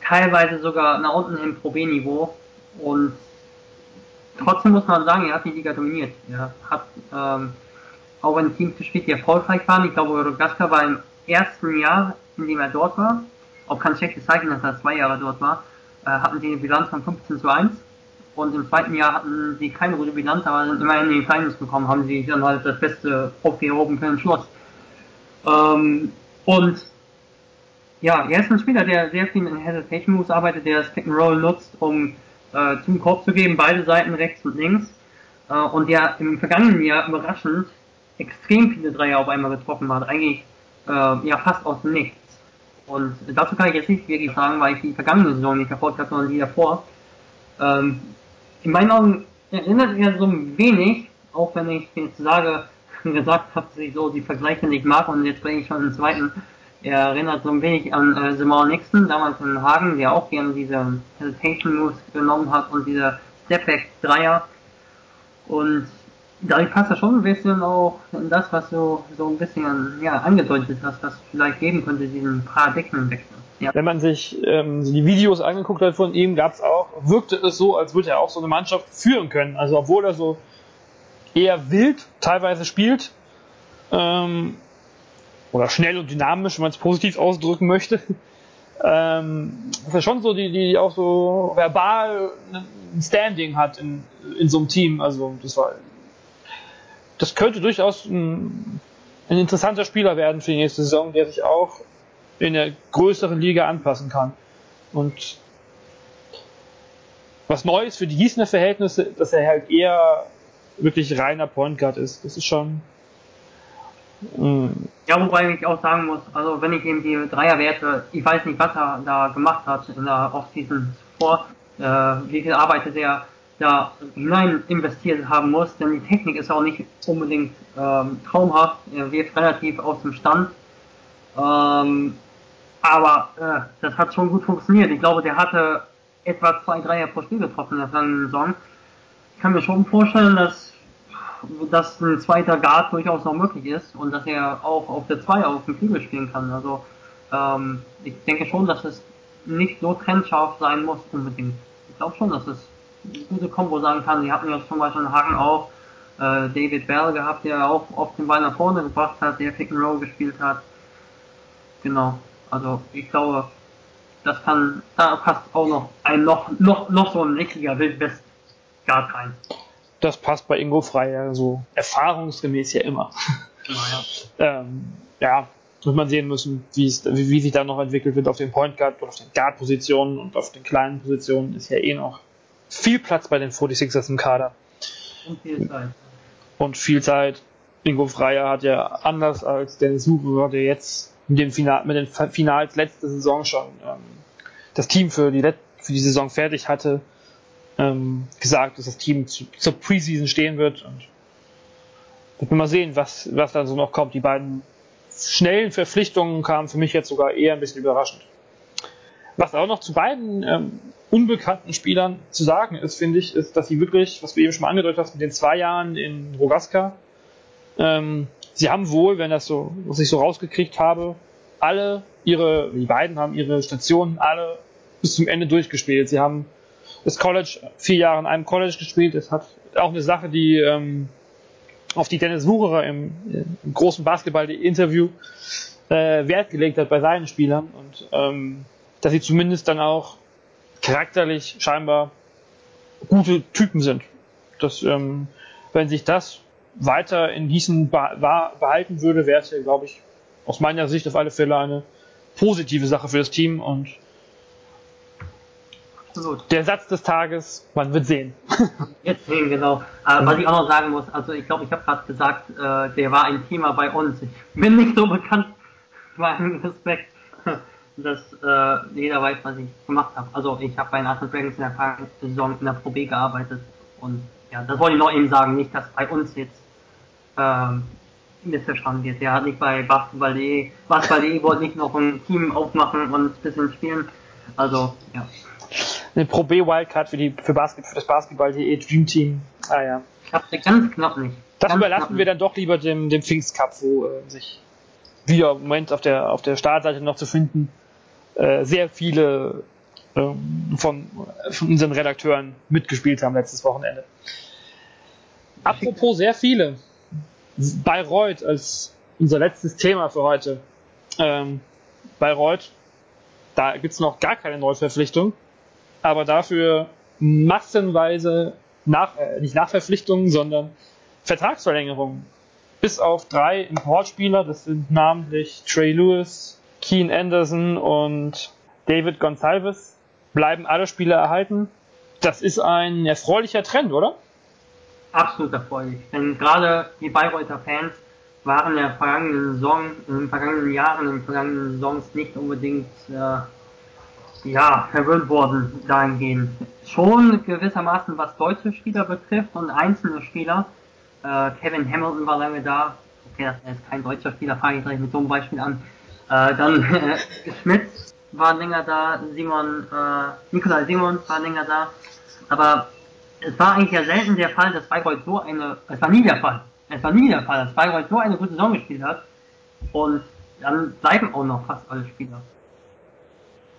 teilweise sogar nach unten im Pro B-Niveau. Und trotzdem muss man sagen, er hat die Liga dominiert. Er hat ähm, auch in Teams gespielt, die erfolgreich waren. Ich glaube, Rogaska war im ersten Jahr, in dem er dort war, auch kein schlechtes Zeichen, dass er zwei Jahre dort war, äh, hatten sie eine Bilanz von 15 zu 1. Und im zweiten Jahr hatten sie keine gute Bilanz, aber sind immerhin in die Finals gekommen, haben sie dann halt das Beste aufgehoben für den Schluss. Ähm, und ja, er ist ein Spieler, der sehr viel in Hesitation Moves arbeitet, der das Pick and Roll nutzt, um äh, zum Korb zu geben, beide Seiten rechts und links. Äh, und der im vergangenen Jahr überraschend extrem viele Dreier auf einmal getroffen hat, eigentlich äh, ja fast aus Nichts. Und dazu kann ich jetzt nicht wirklich sagen, weil ich die vergangene Saison nicht verfolgt habe, sondern die davor. Ähm, in meinen Augen erinnert er so ein wenig, auch wenn ich jetzt sage, gesagt habe, dass ich so die Vergleiche nicht mag und jetzt bringe ich schon den zweiten. Er erinnert so ein wenig an äh, Simon Nixon, damals in Hagen, der auch gerne diese Hesitation Moves genommen hat und diese Stepback Dreier. Und dadurch passt er schon ein bisschen auch in das, was du so ein bisschen ja, angedeutet hast, was vielleicht geben könnte, diesen Paradigmenwechsel. Ja. Wenn man sich ähm, die Videos angeguckt hat von ihm, gab es auch, wirkte es so, als würde er auch so eine Mannschaft führen können. Also obwohl er so eher wild teilweise spielt, ähm, oder schnell und dynamisch, wenn man es positiv ausdrücken möchte, ähm, dass er schon so die, die auch so verbal ein Standing hat in, in so einem Team. Also das war das könnte durchaus ein, ein interessanter Spieler werden für die nächste Saison, der sich auch in der größeren Liga anpassen kann. Und was Neues für die Gießener Verhältnisse, dass er halt eher wirklich reiner Point Guard ist. Das ist schon. Mh. Ja, wobei ich auch sagen muss, also wenn ich eben die Dreierwerte, ich weiß nicht, was er da gemacht hat in der Offseason vor, äh, wie viel arbeitet er da hinein investiert haben muss, denn die Technik ist auch nicht unbedingt ähm, traumhaft, er wird relativ aus dem Stand. Ähm, aber äh, das hat schon gut funktioniert. Ich glaube, der hatte etwa zwei Dreier pro Spiel getroffen in der vergangenen Saison. Ich kann mir schon vorstellen, dass, dass ein zweiter Guard durchaus noch möglich ist und dass er auch auf der 2 auf dem Flügel spielen kann. Also ähm, ich denke schon, dass es nicht so trennscharf sein muss unbedingt. Ich glaube schon, dass es gute Kombo sagen kann. Sie hatten ja zum Beispiel in Hagen auch äh, David Bell gehabt, der auch oft den Ball nach vorne gebracht hat, der Pick and Roll gespielt hat. Genau. Also ich glaube, das kann, da passt auch noch ein noch, noch, noch so ein richtiger Wildwest Guard rein. Das passt bei Ingo Frei ja so erfahrungsgemäß ja immer. Genau, ja. ähm, ja, wird man sehen müssen, wie, es, wie, wie sich da noch entwickelt wird auf den Point Guard und auf den Guard Positionen und auf den kleinen Positionen ist ja eh noch viel Platz bei den 46ers im Kader. Und viel Zeit. Und viel Zeit. Ingo Freier hat ja anders als Dennis Huber, der jetzt mit, dem Final, mit den Finals letzte Saison schon ähm, das Team für die, für die Saison fertig hatte, ähm, gesagt, dass das Team zu, zur Preseason stehen wird. Und wird man mal sehen, was, was da so noch kommt. Die beiden schnellen Verpflichtungen kamen für mich jetzt sogar eher ein bisschen überraschend. Was auch noch zu beiden ähm, unbekannten Spielern zu sagen ist, finde ich, ist, dass sie wirklich, was du eben schon mal angedeutet hast, mit den zwei Jahren in Rogaska, ähm, sie haben wohl, wenn das so, was ich so rausgekriegt habe, alle ihre, die beiden haben ihre Stationen alle bis zum Ende durchgespielt. Sie haben das College, vier Jahre in einem College gespielt. Es hat auch eine Sache, die ähm, auf die Dennis Wucherer im, im großen Basketball-Interview äh, Wert gelegt hat bei seinen Spielern und ähm, dass sie zumindest dann auch charakterlich scheinbar gute Typen sind. Das, ähm, wenn sich das weiter in Gießen behalten würde, wäre es ja, glaube ich, aus meiner Sicht auf alle Fälle eine positive Sache für das Team und Absolut. Der Satz des Tages, man wird sehen. Jetzt sehen, genau. Äh, was ich auch noch sagen muss, also ich glaube, ich habe gerade gesagt, äh, der war ein Thema bei uns. Ich bin nicht so bekannt, bei Respekt, dass äh, jeder weiß, was ich gemacht habe. Also ich habe bei Arsenal Dragons in der Saison in der Pro B gearbeitet und ja, das wollte ich noch eben sagen, nicht, dass bei uns jetzt ähm, missverstanden wird. Er hat nicht bei Basketball.de, Basketball.de wollte nicht noch ein Team aufmachen und ein bisschen spielen. Also, ja eine Pro B Wildcard für, die, für, Basket, für das Basketball.de Dream Team. Ah ja. Ich hab's ganz knapp nicht. Das ganz überlassen wir dann doch lieber dem, dem Pfingst Cup, wo äh, sich wieder im Moment auf der, auf der Startseite noch zu finden, äh, sehr viele ähm, von, von unseren Redakteuren mitgespielt haben letztes Wochenende. Apropos sehr viele. Bayreuth als unser letztes Thema für heute. Ähm, Bayreuth, da gibt's noch gar keine Neuverpflichtung aber dafür massenweise nach, äh, nicht Nachverpflichtungen, sondern Vertragsverlängerungen. Bis auf drei Importspieler, das sind namentlich Trey Lewis, Keen Anderson und David Gonsalves, bleiben alle Spieler erhalten. Das ist ein erfreulicher Trend, oder? Absolut erfreulich. Denn gerade die Bayreuther Fans waren in vergangenen Saison, in den vergangenen Jahren, in den vergangenen Saisons nicht unbedingt äh, ja, verwöhnt worden dahingehend. Schon gewissermaßen, was deutsche Spieler betrifft und einzelne Spieler. Äh, Kevin Hamilton war lange da. Okay, das ist kein deutscher Spieler, fange ich gleich mit so einem Beispiel an. Äh, dann äh, Schmidt war länger da, Simon, äh, Nikolai Simon war länger da. Aber es war eigentlich ja selten der Fall, dass Bayreuth so eine, es war nie der Fall. Es war nie der Fall, dass Bayreuth so eine gute Saison gespielt hat. Und dann bleiben auch noch fast alle Spieler.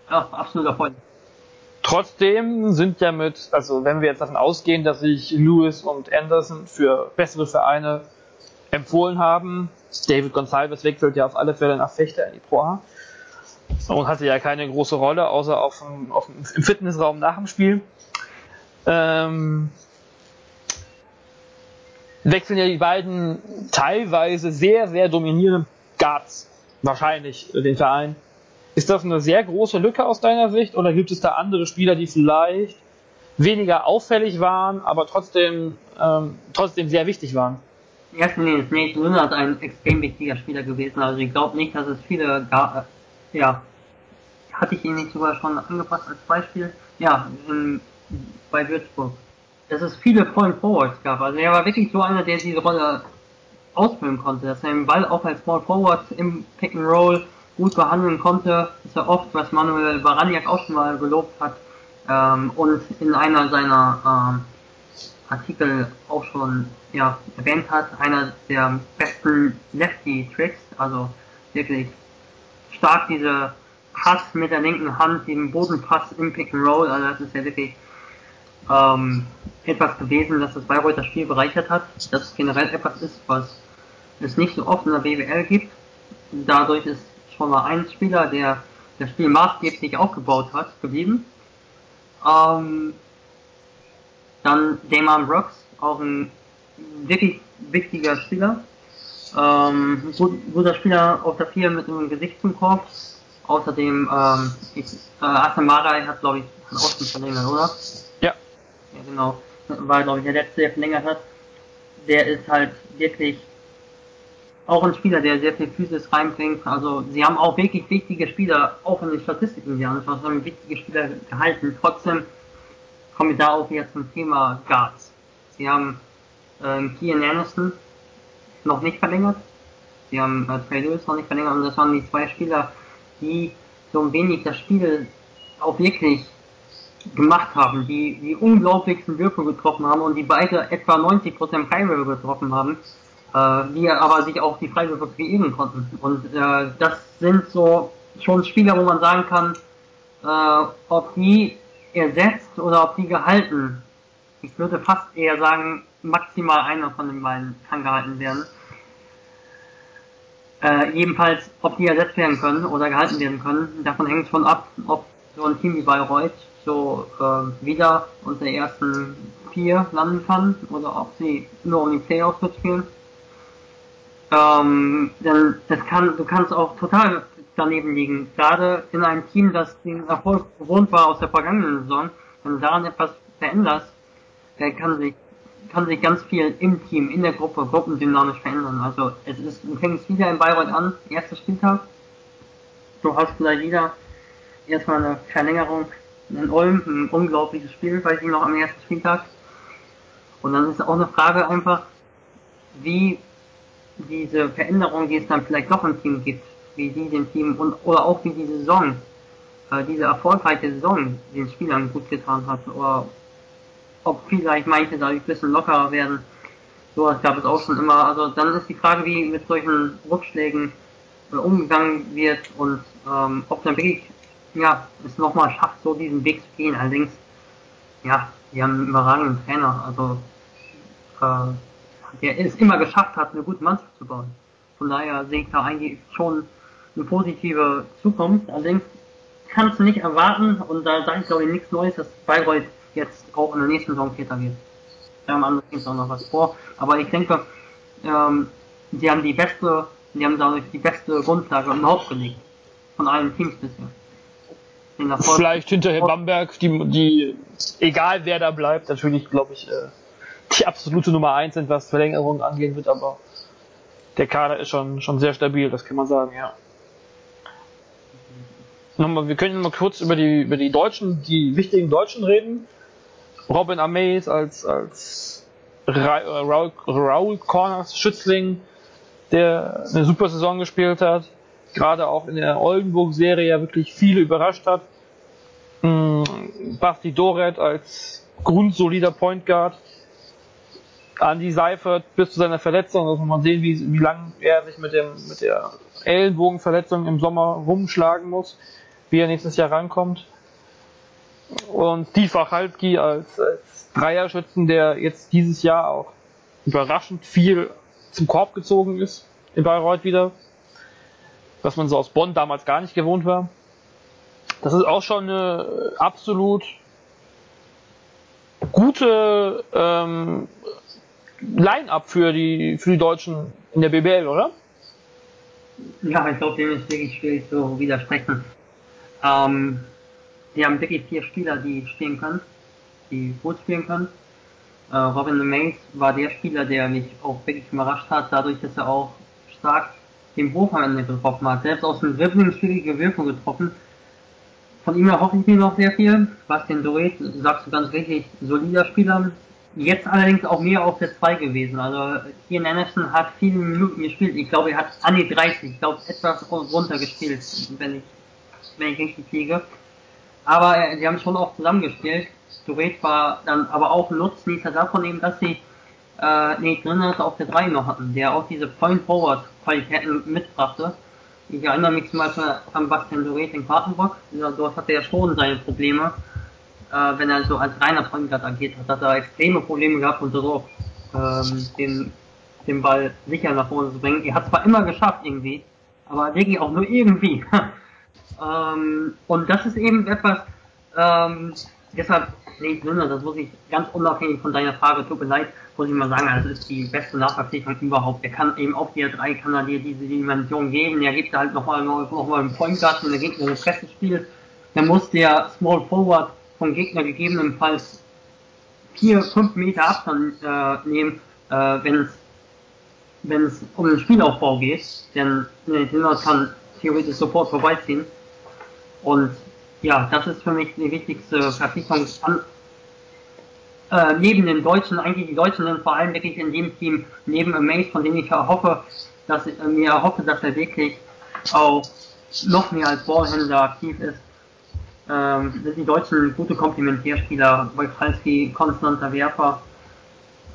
Ja, absoluter Point. Trotzdem sind ja mit, also wenn wir jetzt davon ausgehen, dass sich Lewis und Anderson für bessere Vereine empfohlen haben, David Gonsalves wechselt ja auf alle Fälle nach Fechter in die Pro A und hatte ja keine große Rolle, außer auf dem, auf dem, im Fitnessraum nach dem Spiel. Ähm, wechseln ja die beiden teilweise sehr, sehr dominierenden Guards wahrscheinlich den Verein ist das eine sehr große Lücke aus deiner Sicht oder gibt es da andere Spieler, die vielleicht weniger auffällig waren, aber trotzdem, ähm, trotzdem sehr wichtig waren? Linie ist Nate Leonard ein extrem wichtiger Spieler gewesen. Also ich glaube nicht, dass es viele ja, hatte ich ihn nicht sogar schon angepasst als Beispiel? Ja, in, bei Würzburg. Dass es viele Point Forwards gab. Also er war wirklich so einer, der diese Rolle ausfüllen konnte, dass er den Ball auch als Small Forward im Pick and Roll gut behandeln konnte, ist ja oft, was Manuel Baraniak auch schon mal gelobt hat ähm, und in einer seiner ähm, Artikel auch schon ja, erwähnt hat, einer der besten Lefty-Tricks, also wirklich stark diese Pass mit der linken Hand, den Bodenpass im Pick and Roll, also das ist ja wirklich ähm, etwas gewesen, das das Bayreuther Spiel bereichert hat, dass es generell etwas ist, was es nicht so oft in der BWL gibt. Dadurch ist schon mal ein Spieler, der das Spiel maßgeblich aufgebaut hat, geblieben. Ähm, dann Damon Brooks, auch ein wirklich wichtiger Spieler. Ähm, gut, guter Spieler auf der 4 mit einem Gesicht zum Korb. Außerdem, ähm, ich, äh, Asim Marai hat, glaube ich, einen Osten verlängert, oder? Ja. Genau. War, glaube ich, der letzte, der verlängert hat. Der ist halt wirklich auch ein Spieler, der sehr viel Physis reinbringt. Also sie haben auch wirklich wichtige Spieler, auch in den Statistiken, die anschauen, haben wichtige Spieler gehalten. Trotzdem kommen wir da auch wieder zum Thema Guards. Sie haben äh, Kian Anderson noch nicht verlängert. Sie haben äh, Trey Lewis noch nicht verlängert und das waren die zwei Spieler, die so ein wenig das Spiel auch wirklich gemacht haben, die die unglaublichsten Würfe getroffen haben und die beide etwa 90% Freiwürfe getroffen haben, äh, die aber sich auch die Freiwürfe kreieren konnten. Und äh, das sind so schon Spieler, wo man sagen kann, äh, ob die ersetzt oder ob die gehalten. Ich würde fast eher sagen, maximal einer von den beiden kann gehalten werden. Äh, jedenfalls, ob die ersetzt werden können oder gehalten werden können, davon hängt schon ab, ob so ein Team wie Bayreuth so äh, wieder unter den ersten vier landen kann oder ob sie nur um die Playoffs mitspielen. Ähm, denn das kann, du kannst auch total daneben liegen. Gerade in einem Team, das den Erfolg gewohnt war aus der vergangenen Saison, wenn du daran etwas veränderst, der kann sich kann sich ganz viel im Team, in der Gruppe, gruppendynamisch verändern. Also es ist, du fängst wieder in Bayreuth an, erster Spieltag. Du hast gleich wieder erstmal eine Verlängerung in Ulm, ein unglaubliches Spiel, weiß ich noch, am ersten Spieltag. Und dann ist auch eine Frage einfach, wie diese Veränderung, die es dann vielleicht doch im Team gibt, wie die dem Team und oder auch wie die Saison, äh, diese erfolgreiche Saison den Spielern gut getan hat oder ob vielleicht manche da ein bisschen lockerer werden. So was gab es auch schon immer. Also dann ist die Frage, wie mit solchen Rückschlägen äh, umgegangen wird und ähm, ob dann wirklich ja, es nochmal schafft, so diesen Weg zu gehen. Allerdings, ja, die haben einen überragenden Trainer. Also äh, der es immer geschafft hat, eine gute Mannschaft zu bauen. Von daher sehe ich da eigentlich schon eine positive Zukunft. Allerdings kannst du nicht erwarten, und da sage ich glaube ich nichts Neues, dass Bayreuth jetzt auch in der nächsten Saison Täter wird. Da haben andere Teams auch noch was vor. Aber ich denke, ähm, die haben die beste, die haben dadurch die beste Grundlage überhaupt gelegt. Von allen Teams bisher. Vielleicht hinterher Bamberg, die, die, egal wer da bleibt, natürlich glaube ich, äh, die absolute Nummer eins sind, was Verlängerung angehen wird, aber der Kader ist schon, schon sehr stabil, das kann man sagen, ja. Nochmal, wir können mal kurz über die, über die Deutschen, die wichtigen Deutschen reden. Robin Amaze als, als Ra Raul, Raul Corners Schützling, der eine super Saison gespielt hat, gerade auch in der Oldenburg-Serie ja wirklich viele überrascht hat. Mm, Basti Doret als grundsolider Point Guard. Andy Seifert bis zu seiner Verletzung, also man sehen, wie, wie lange er sich mit, dem, mit der Ellenbogenverletzung im Sommer rumschlagen muss, wie er nächstes Jahr rankommt und Steve Wachalski als, als Dreierschützen, der jetzt dieses Jahr auch überraschend viel zum Korb gezogen ist in Bayreuth wieder, was man so aus Bonn damals gar nicht gewohnt war. Das ist auch schon eine absolut gute ähm, Line-up für die für die Deutschen in der BBL, oder? Ja, ich glaube, dem ist wirklich schwierig zu widersprechen. Ähm, die haben wirklich vier Spieler, die spielen können, die gut spielen können. Äh, Robin Mays war der Spieler, der mich auch wirklich überrascht hat, dadurch, dass er auch stark den am Ende getroffen hat. Selbst aus dem Dribbling schwierige Wirkung getroffen. Von ihm erhoffe ich mir noch sehr viel. Bastian Doret, sagst du ganz richtig, solider Spieler. Jetzt allerdings auch mehr auf der 2 gewesen. Also Ian Anderson hat viele Minuten gespielt. Ich glaube, er hat an die 30, ich glaube etwas runter gespielt, wenn ich, wenn ich richtig liege. Aber äh, sie haben schon auch zusammengespielt. Duret war dann aber auch ein Nutznießer davon eben, dass sie äh, Nate Grinnert auf der 3 noch hatten, der auch diese Point-Forward-Qualitäten mitbrachte. Ich erinnere mich zum Beispiel an Bastian Duret in Quartenbock. Ja, dort hatte er schon seine Probleme, äh, wenn er so als reiner Point Guard agiert hat. Hat er extreme Probleme gehabt und so ähm, den, den Ball sicher nach vorne zu bringen. Er hat zwar immer geschafft irgendwie, aber wirklich auch nur irgendwie. Ähm, und das ist eben etwas, ähm, deshalb, nee, das muss ich ganz unabhängig von deiner Frage, tut mir leid, muss ich mal sagen, das ist die beste Nachverpflichtung überhaupt. Er kann eben auf der 3 kann er dir diese Dimension geben, er gibt halt nochmal noch mal einen Point Guard, wenn der Gegner eine Presse spielt, dann muss der Small Forward vom Gegner gegebenenfalls 4, 5 Meter Abstand äh, nehmen, äh, wenn es wenn es um den Spielaufbau geht, denn Dünner kann theoretisch sofort vorbeiziehen. Und ja, das ist für mich die wichtigste Verpflichtung äh, neben den Deutschen, eigentlich die Deutschen sind vor allem wirklich in dem Team neben Amaze, von dem ich hoffe, dass ich äh, mir hoffe, dass er wirklich auch noch mehr als Ballhändler aktiv ist. ähm, sind die Deutschen gute Komplementärspieler. Wojchalski, konstanter Werfer.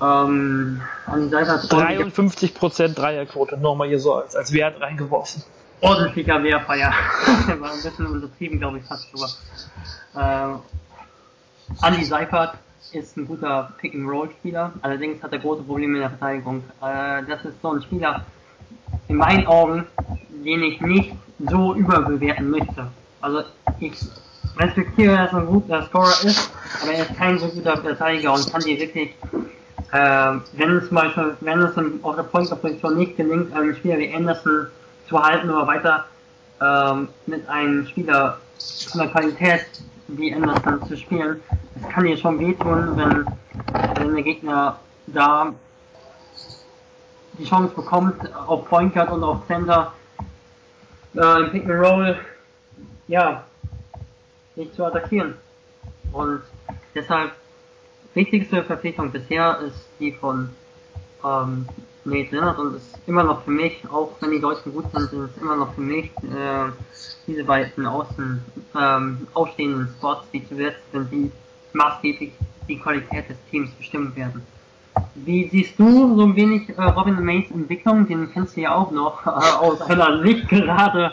Ähm, an die Seite 53% Dreierquote, nochmal hier so als, als Wert reingeworfen. Ordentlicher Werfer, ja. War ein bisschen untertrieben, glaube ich, fast sogar. Ähm, Andi Seifert ist ein guter Pick-and-Roll-Spieler, allerdings hat er große Probleme in der Verteidigung. Äh, das ist so ein Spieler, in meinen Augen, den ich nicht so überbewerten möchte. Also ich respektiere, dass er ein guter Scorer ist, aber er ist kein so guter Verteidiger und kann dir wirklich, äh, wenn es mal schon, wenn es auf der Point-Position nicht gelingt, einen Spieler wie Anderson zu halten oder weiter ähm, mit einem Spieler von der Qualität wie Anderson zu spielen, das kann dir schon wehtun, wenn, wenn der Gegner da die Chance bekommt, auf Point Guard und auf Center äh, im Pick and Roll ja, nicht zu attackieren. Und deshalb wichtigste Verpflichtung bisher ist die von ähm, Nate Leonard und ist immer noch für mich, auch wenn die Deutschen gut sind, ist es immer noch für mich äh, diese beiden außen ähm, ausstehenden Spots, die zuletzt sind, die maßgeblich die Qualität des Teams bestimmen werden. Wie siehst du so ein wenig äh, Robin Mays Entwicklung? Den kennst du ja auch noch äh, aus einer nicht gerade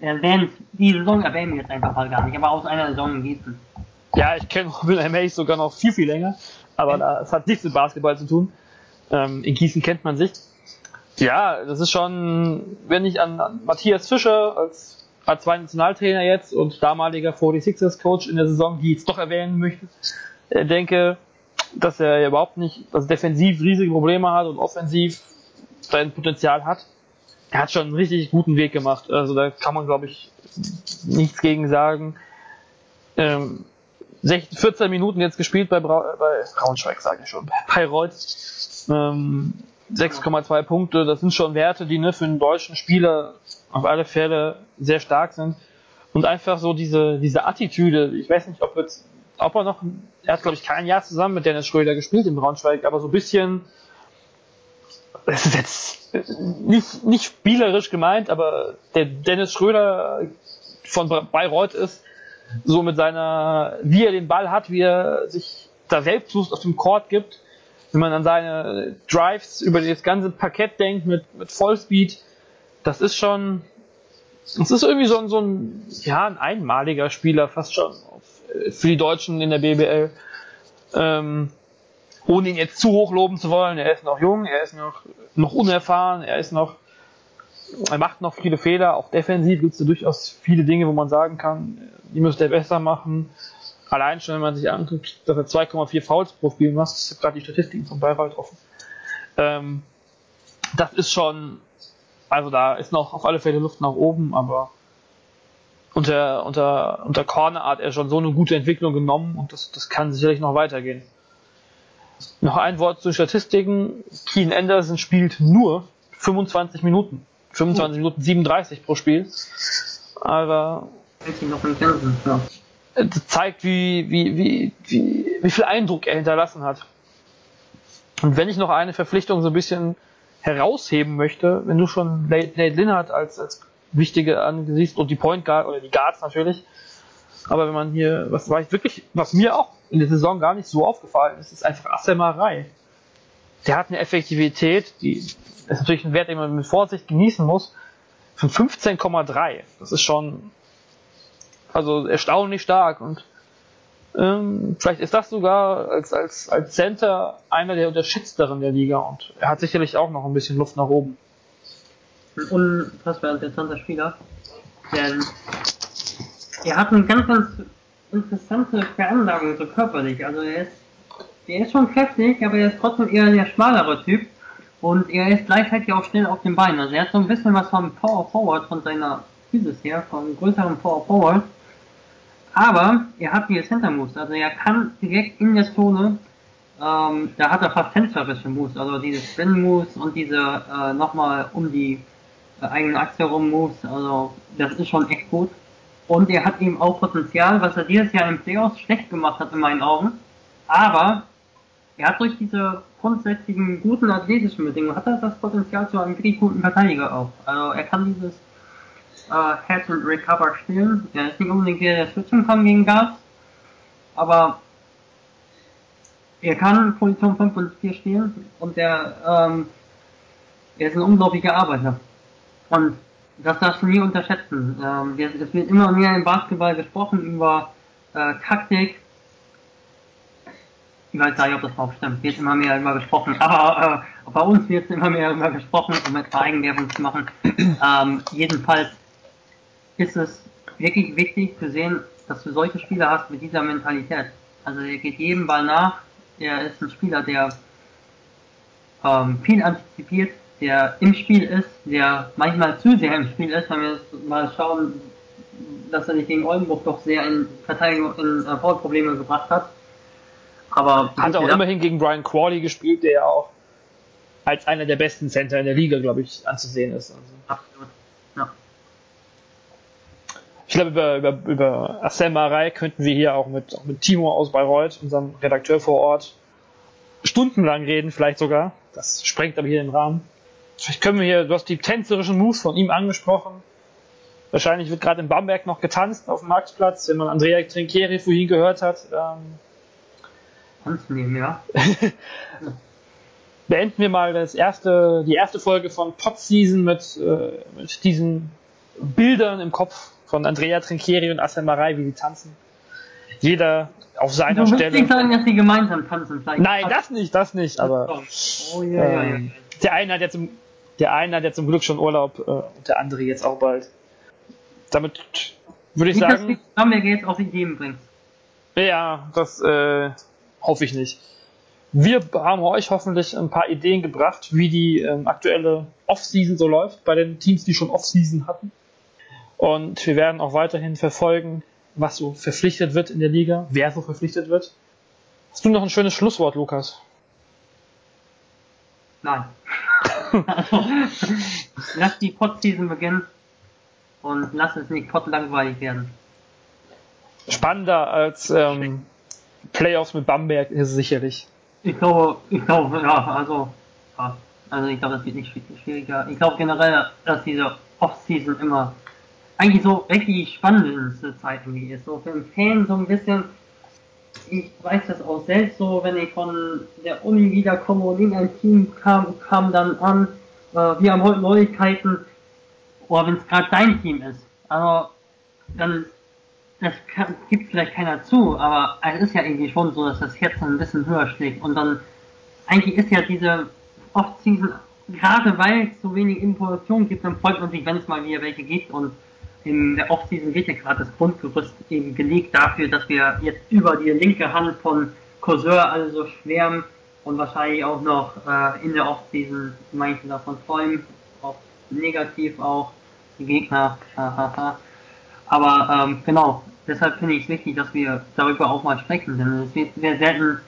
erwähnt. Die Saison erwähnen wir jetzt einfach mal gar nicht, aber aus einer Saison in Gießen. Ja, ich kenne Robin Mays sogar noch viel, viel länger, aber das hat nichts mit Basketball zu tun. Ähm, in Gießen kennt man sich. Ja, das ist schon, wenn ich an, Matthias Fischer als A2 Nationaltrainer jetzt und damaliger 46ers Coach in der Saison, die ich jetzt doch erwähnen möchte, äh, denke, dass er überhaupt nicht, also defensiv riesige Probleme hat und offensiv sein Potenzial hat. Er hat schon einen richtig guten Weg gemacht. Also da kann man, glaube ich, nichts gegen sagen. Ähm, 16, 14 Minuten jetzt gespielt bei, Bra bei Braunschweig, sage ich schon, bei Reutz. Ähm, 6,2 Punkte, das sind schon Werte, die ne, für einen deutschen Spieler auf alle Fälle sehr stark sind. Und einfach so diese, diese Attitüde, ich weiß nicht, ob jetzt ob er noch, er hat glaube ich kein Jahr zusammen mit Dennis Schröder gespielt in Braunschweig, aber so ein bisschen, das ist jetzt nicht, nicht spielerisch gemeint, aber der Dennis Schröder von Bayreuth ist so mit seiner, wie er den Ball hat, wie er sich da selbstbewusst auf dem Court gibt, wenn man an seine Drives über das ganze Parkett denkt mit, mit Vollspeed, das ist schon, das ist irgendwie so ein, so ein, ja, ein einmaliger Spieler fast schon für die Deutschen in der BBL. Ähm, ohne ihn jetzt zu hoch loben zu wollen, er ist noch jung, er ist noch, noch unerfahren, er ist noch, er macht noch viele Fehler, auch defensiv gibt es durchaus viele Dinge, wo man sagen kann, die müsste er besser machen. Allein schon, wenn man sich anguckt, dass er 2,4 Fouls pro Spiel macht, ich habe gerade die Statistiken von Bayreuth offen. Ähm, das ist schon, also da ist noch auf alle Fälle Luft nach oben, aber unter, unter, unter Corner hat er schon so eine gute Entwicklung genommen und das, das kann sicherlich noch weitergehen. Noch ein Wort zu Statistiken. Keen Anderson spielt nur 25 Minuten. 25 Minuten 37 pro Spiel. Aber zeigt, wie, wie, wie, wie, wie viel Eindruck er hinterlassen hat. Und wenn ich noch eine Verpflichtung so ein bisschen herausheben möchte, wenn du schon Nate Linnert als, als wichtige angesichts und die Point Guard oder die Guards natürlich. Aber wenn man hier, was war ich wirklich, was mir auch in der Saison gar nicht so aufgefallen ist, ist einfach Assemerei. Der hat eine Effektivität, die ist natürlich ein Wert, den man mit Vorsicht genießen muss, von 15,3. Das ist schon also erstaunlich stark und ähm, vielleicht ist das sogar als, als, als Center einer der unterschätzteren der Liga und er hat sicherlich auch noch ein bisschen Luft nach oben ein unfassbar interessanter Spieler. Denn er hat eine ganz, ganz interessante Veranlagung, so körperlich. Also er ist, er ist schon kräftig, aber er ist trotzdem eher der schmalere Typ. Und er ist gleichzeitig auch schnell auf den Beinen. Also er hat so ein bisschen was vom Power Forward, von seiner Physis her, vom größeren Power Forward. Aber er hat die Center Moves, also er kann direkt in der Zone, ähm, da hat er fast tänzerische Moves, also diese Spin Moves und diese äh, nochmal um die eigenen Achse herum moves. Also das ist schon echt gut. Und er hat eben auch Potenzial, was er dieses Jahr im Playoffs schlecht gemacht hat in meinen Augen. Aber er hat durch diese grundsätzlichen guten athletischen Bedingungen hat er das Potenzial zu einem wirklich guten Verteidiger auch. Also er kann dieses äh, Head und Recover spielen. Er ist nicht unbedingt der, der switchen kann gegen Gas, aber er kann Position 5 und 4 spielen und der, ähm, er ist ein unglaublicher Arbeiter. Und das darfst du nie unterschätzen. Ähm, es wird immer mehr im Basketball gesprochen über äh, Taktik. Ich weiß gar nicht, ob das überhaupt stimmt. Wird immer mehr immer gesprochen. Aber äh, bei uns wird immer mehr immer gesprochen, um etwa Eigenwerbung zu machen. Ähm, jedenfalls ist es wirklich wichtig zu sehen, dass du solche Spieler hast mit dieser Mentalität. Also er geht jedem Ball nach. Er ist ein Spieler, der ähm, viel antizipiert, der im Spiel ist, der manchmal zu sehr im Spiel ist, wenn wir mal schauen, dass er sich gegen Oldenburg doch sehr in Verteidigung in äh, Foul-Probleme gebracht hat. Aber hat auch immerhin gegen Brian Crawley gespielt, der ja auch als einer der besten Center in der Liga, glaube ich, anzusehen ist. Also. Absolut. Ja. Ich glaube, über, über, über Assel Marei könnten wir hier auch mit, auch mit Timo aus Bayreuth, unserem Redakteur vor Ort, stundenlang reden, vielleicht sogar. Das sprengt aber hier den Rahmen. Vielleicht können wir hier, du hast die tänzerischen Moves von ihm angesprochen. Wahrscheinlich wird gerade in Bamberg noch getanzt auf dem Marktplatz, wenn man Andrea Trinkieri vorhin gehört hat. Ähm, Tanzen ja. Beenden wir mal das erste, die erste Folge von Pod Season mit, äh, mit diesen Bildern im Kopf von Andrea Trinkieri und Asselmarei, wie sie tanzen. Jeder auf seiner du Stelle. nicht sagen, dass sie gemeinsam tanzen. Vielleicht Nein, das nicht, das nicht, aber. Oh, ja, äh, ja, ja. Der eine hat ja zum, der eine hat ja zum Glück schon Urlaub äh, und der andere jetzt auch bald. Damit würde ich nicht, sagen. Dass wir Bamberg jetzt auf Ideen bringt. Ja, das äh, hoffe ich nicht. Wir haben euch hoffentlich ein paar Ideen gebracht, wie die ähm, aktuelle Off-Season so läuft bei den Teams, die schon Off-Season hatten. Und wir werden auch weiterhin verfolgen, was so verpflichtet wird in der Liga, wer so verpflichtet wird. Hast du noch ein schönes Schlusswort, Lukas? Nein. lass die Pod-Season beginnen und lass es nicht langweilig werden. Spannender als ähm, Playoffs mit Bamberg ist es sicherlich. Ich glaube, ich glaube, ja, also, ja, also ich glaube, das wird nicht schwieriger. Ich glaube generell, dass diese Off-Season immer eigentlich so richtig spannendste Zeit irgendwie ist. So für den Fan so ein bisschen, ich weiß das auch selbst so, wenn ich von der Uni wiederkomme und irgendein Team kam, kam dann an, äh, wir haben heute Neuigkeiten, oder wenn es gerade dein Team ist. Also, dann, das kann, gibt vielleicht keiner zu, aber es ist ja irgendwie schon so, dass das Herz dann ein bisschen höher schlägt. Und dann, eigentlich ist ja diese Off-Season, gerade weil es so wenig Informationen gibt, dann freut man sich, wenn es mal wieder welche gibt und in der Offseason wird ja gerade das Grundgerüst eben gelegt dafür, dass wir jetzt über die linke Hand von Courseur also schwärmen und wahrscheinlich auch noch äh, in der Offseason manche davon träumen, auch negativ auch die Gegner. Aber ähm, genau, deshalb finde ich es wichtig, dass wir darüber auch mal sprechen, denn es wird sehr selten,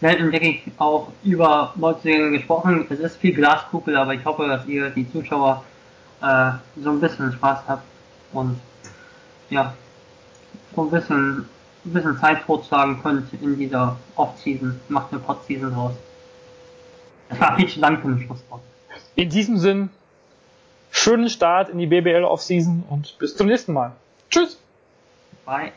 selten wirklich auch über Neuzugänge gesprochen. Es ist viel Glaskugel, aber ich hoffe, dass ihr die Zuschauer äh, so ein bisschen Spaß habt und ja, so ein bisschen, ein bisschen Zeit totschlagen könnt in dieser Off-Season, macht eine Pod-Season raus. Das war viel zu lang für ein Schlusswort. In diesem Sinn, schönen Start in die BBL Off-Season und bis zum nächsten Mal. Tschüss! Bye!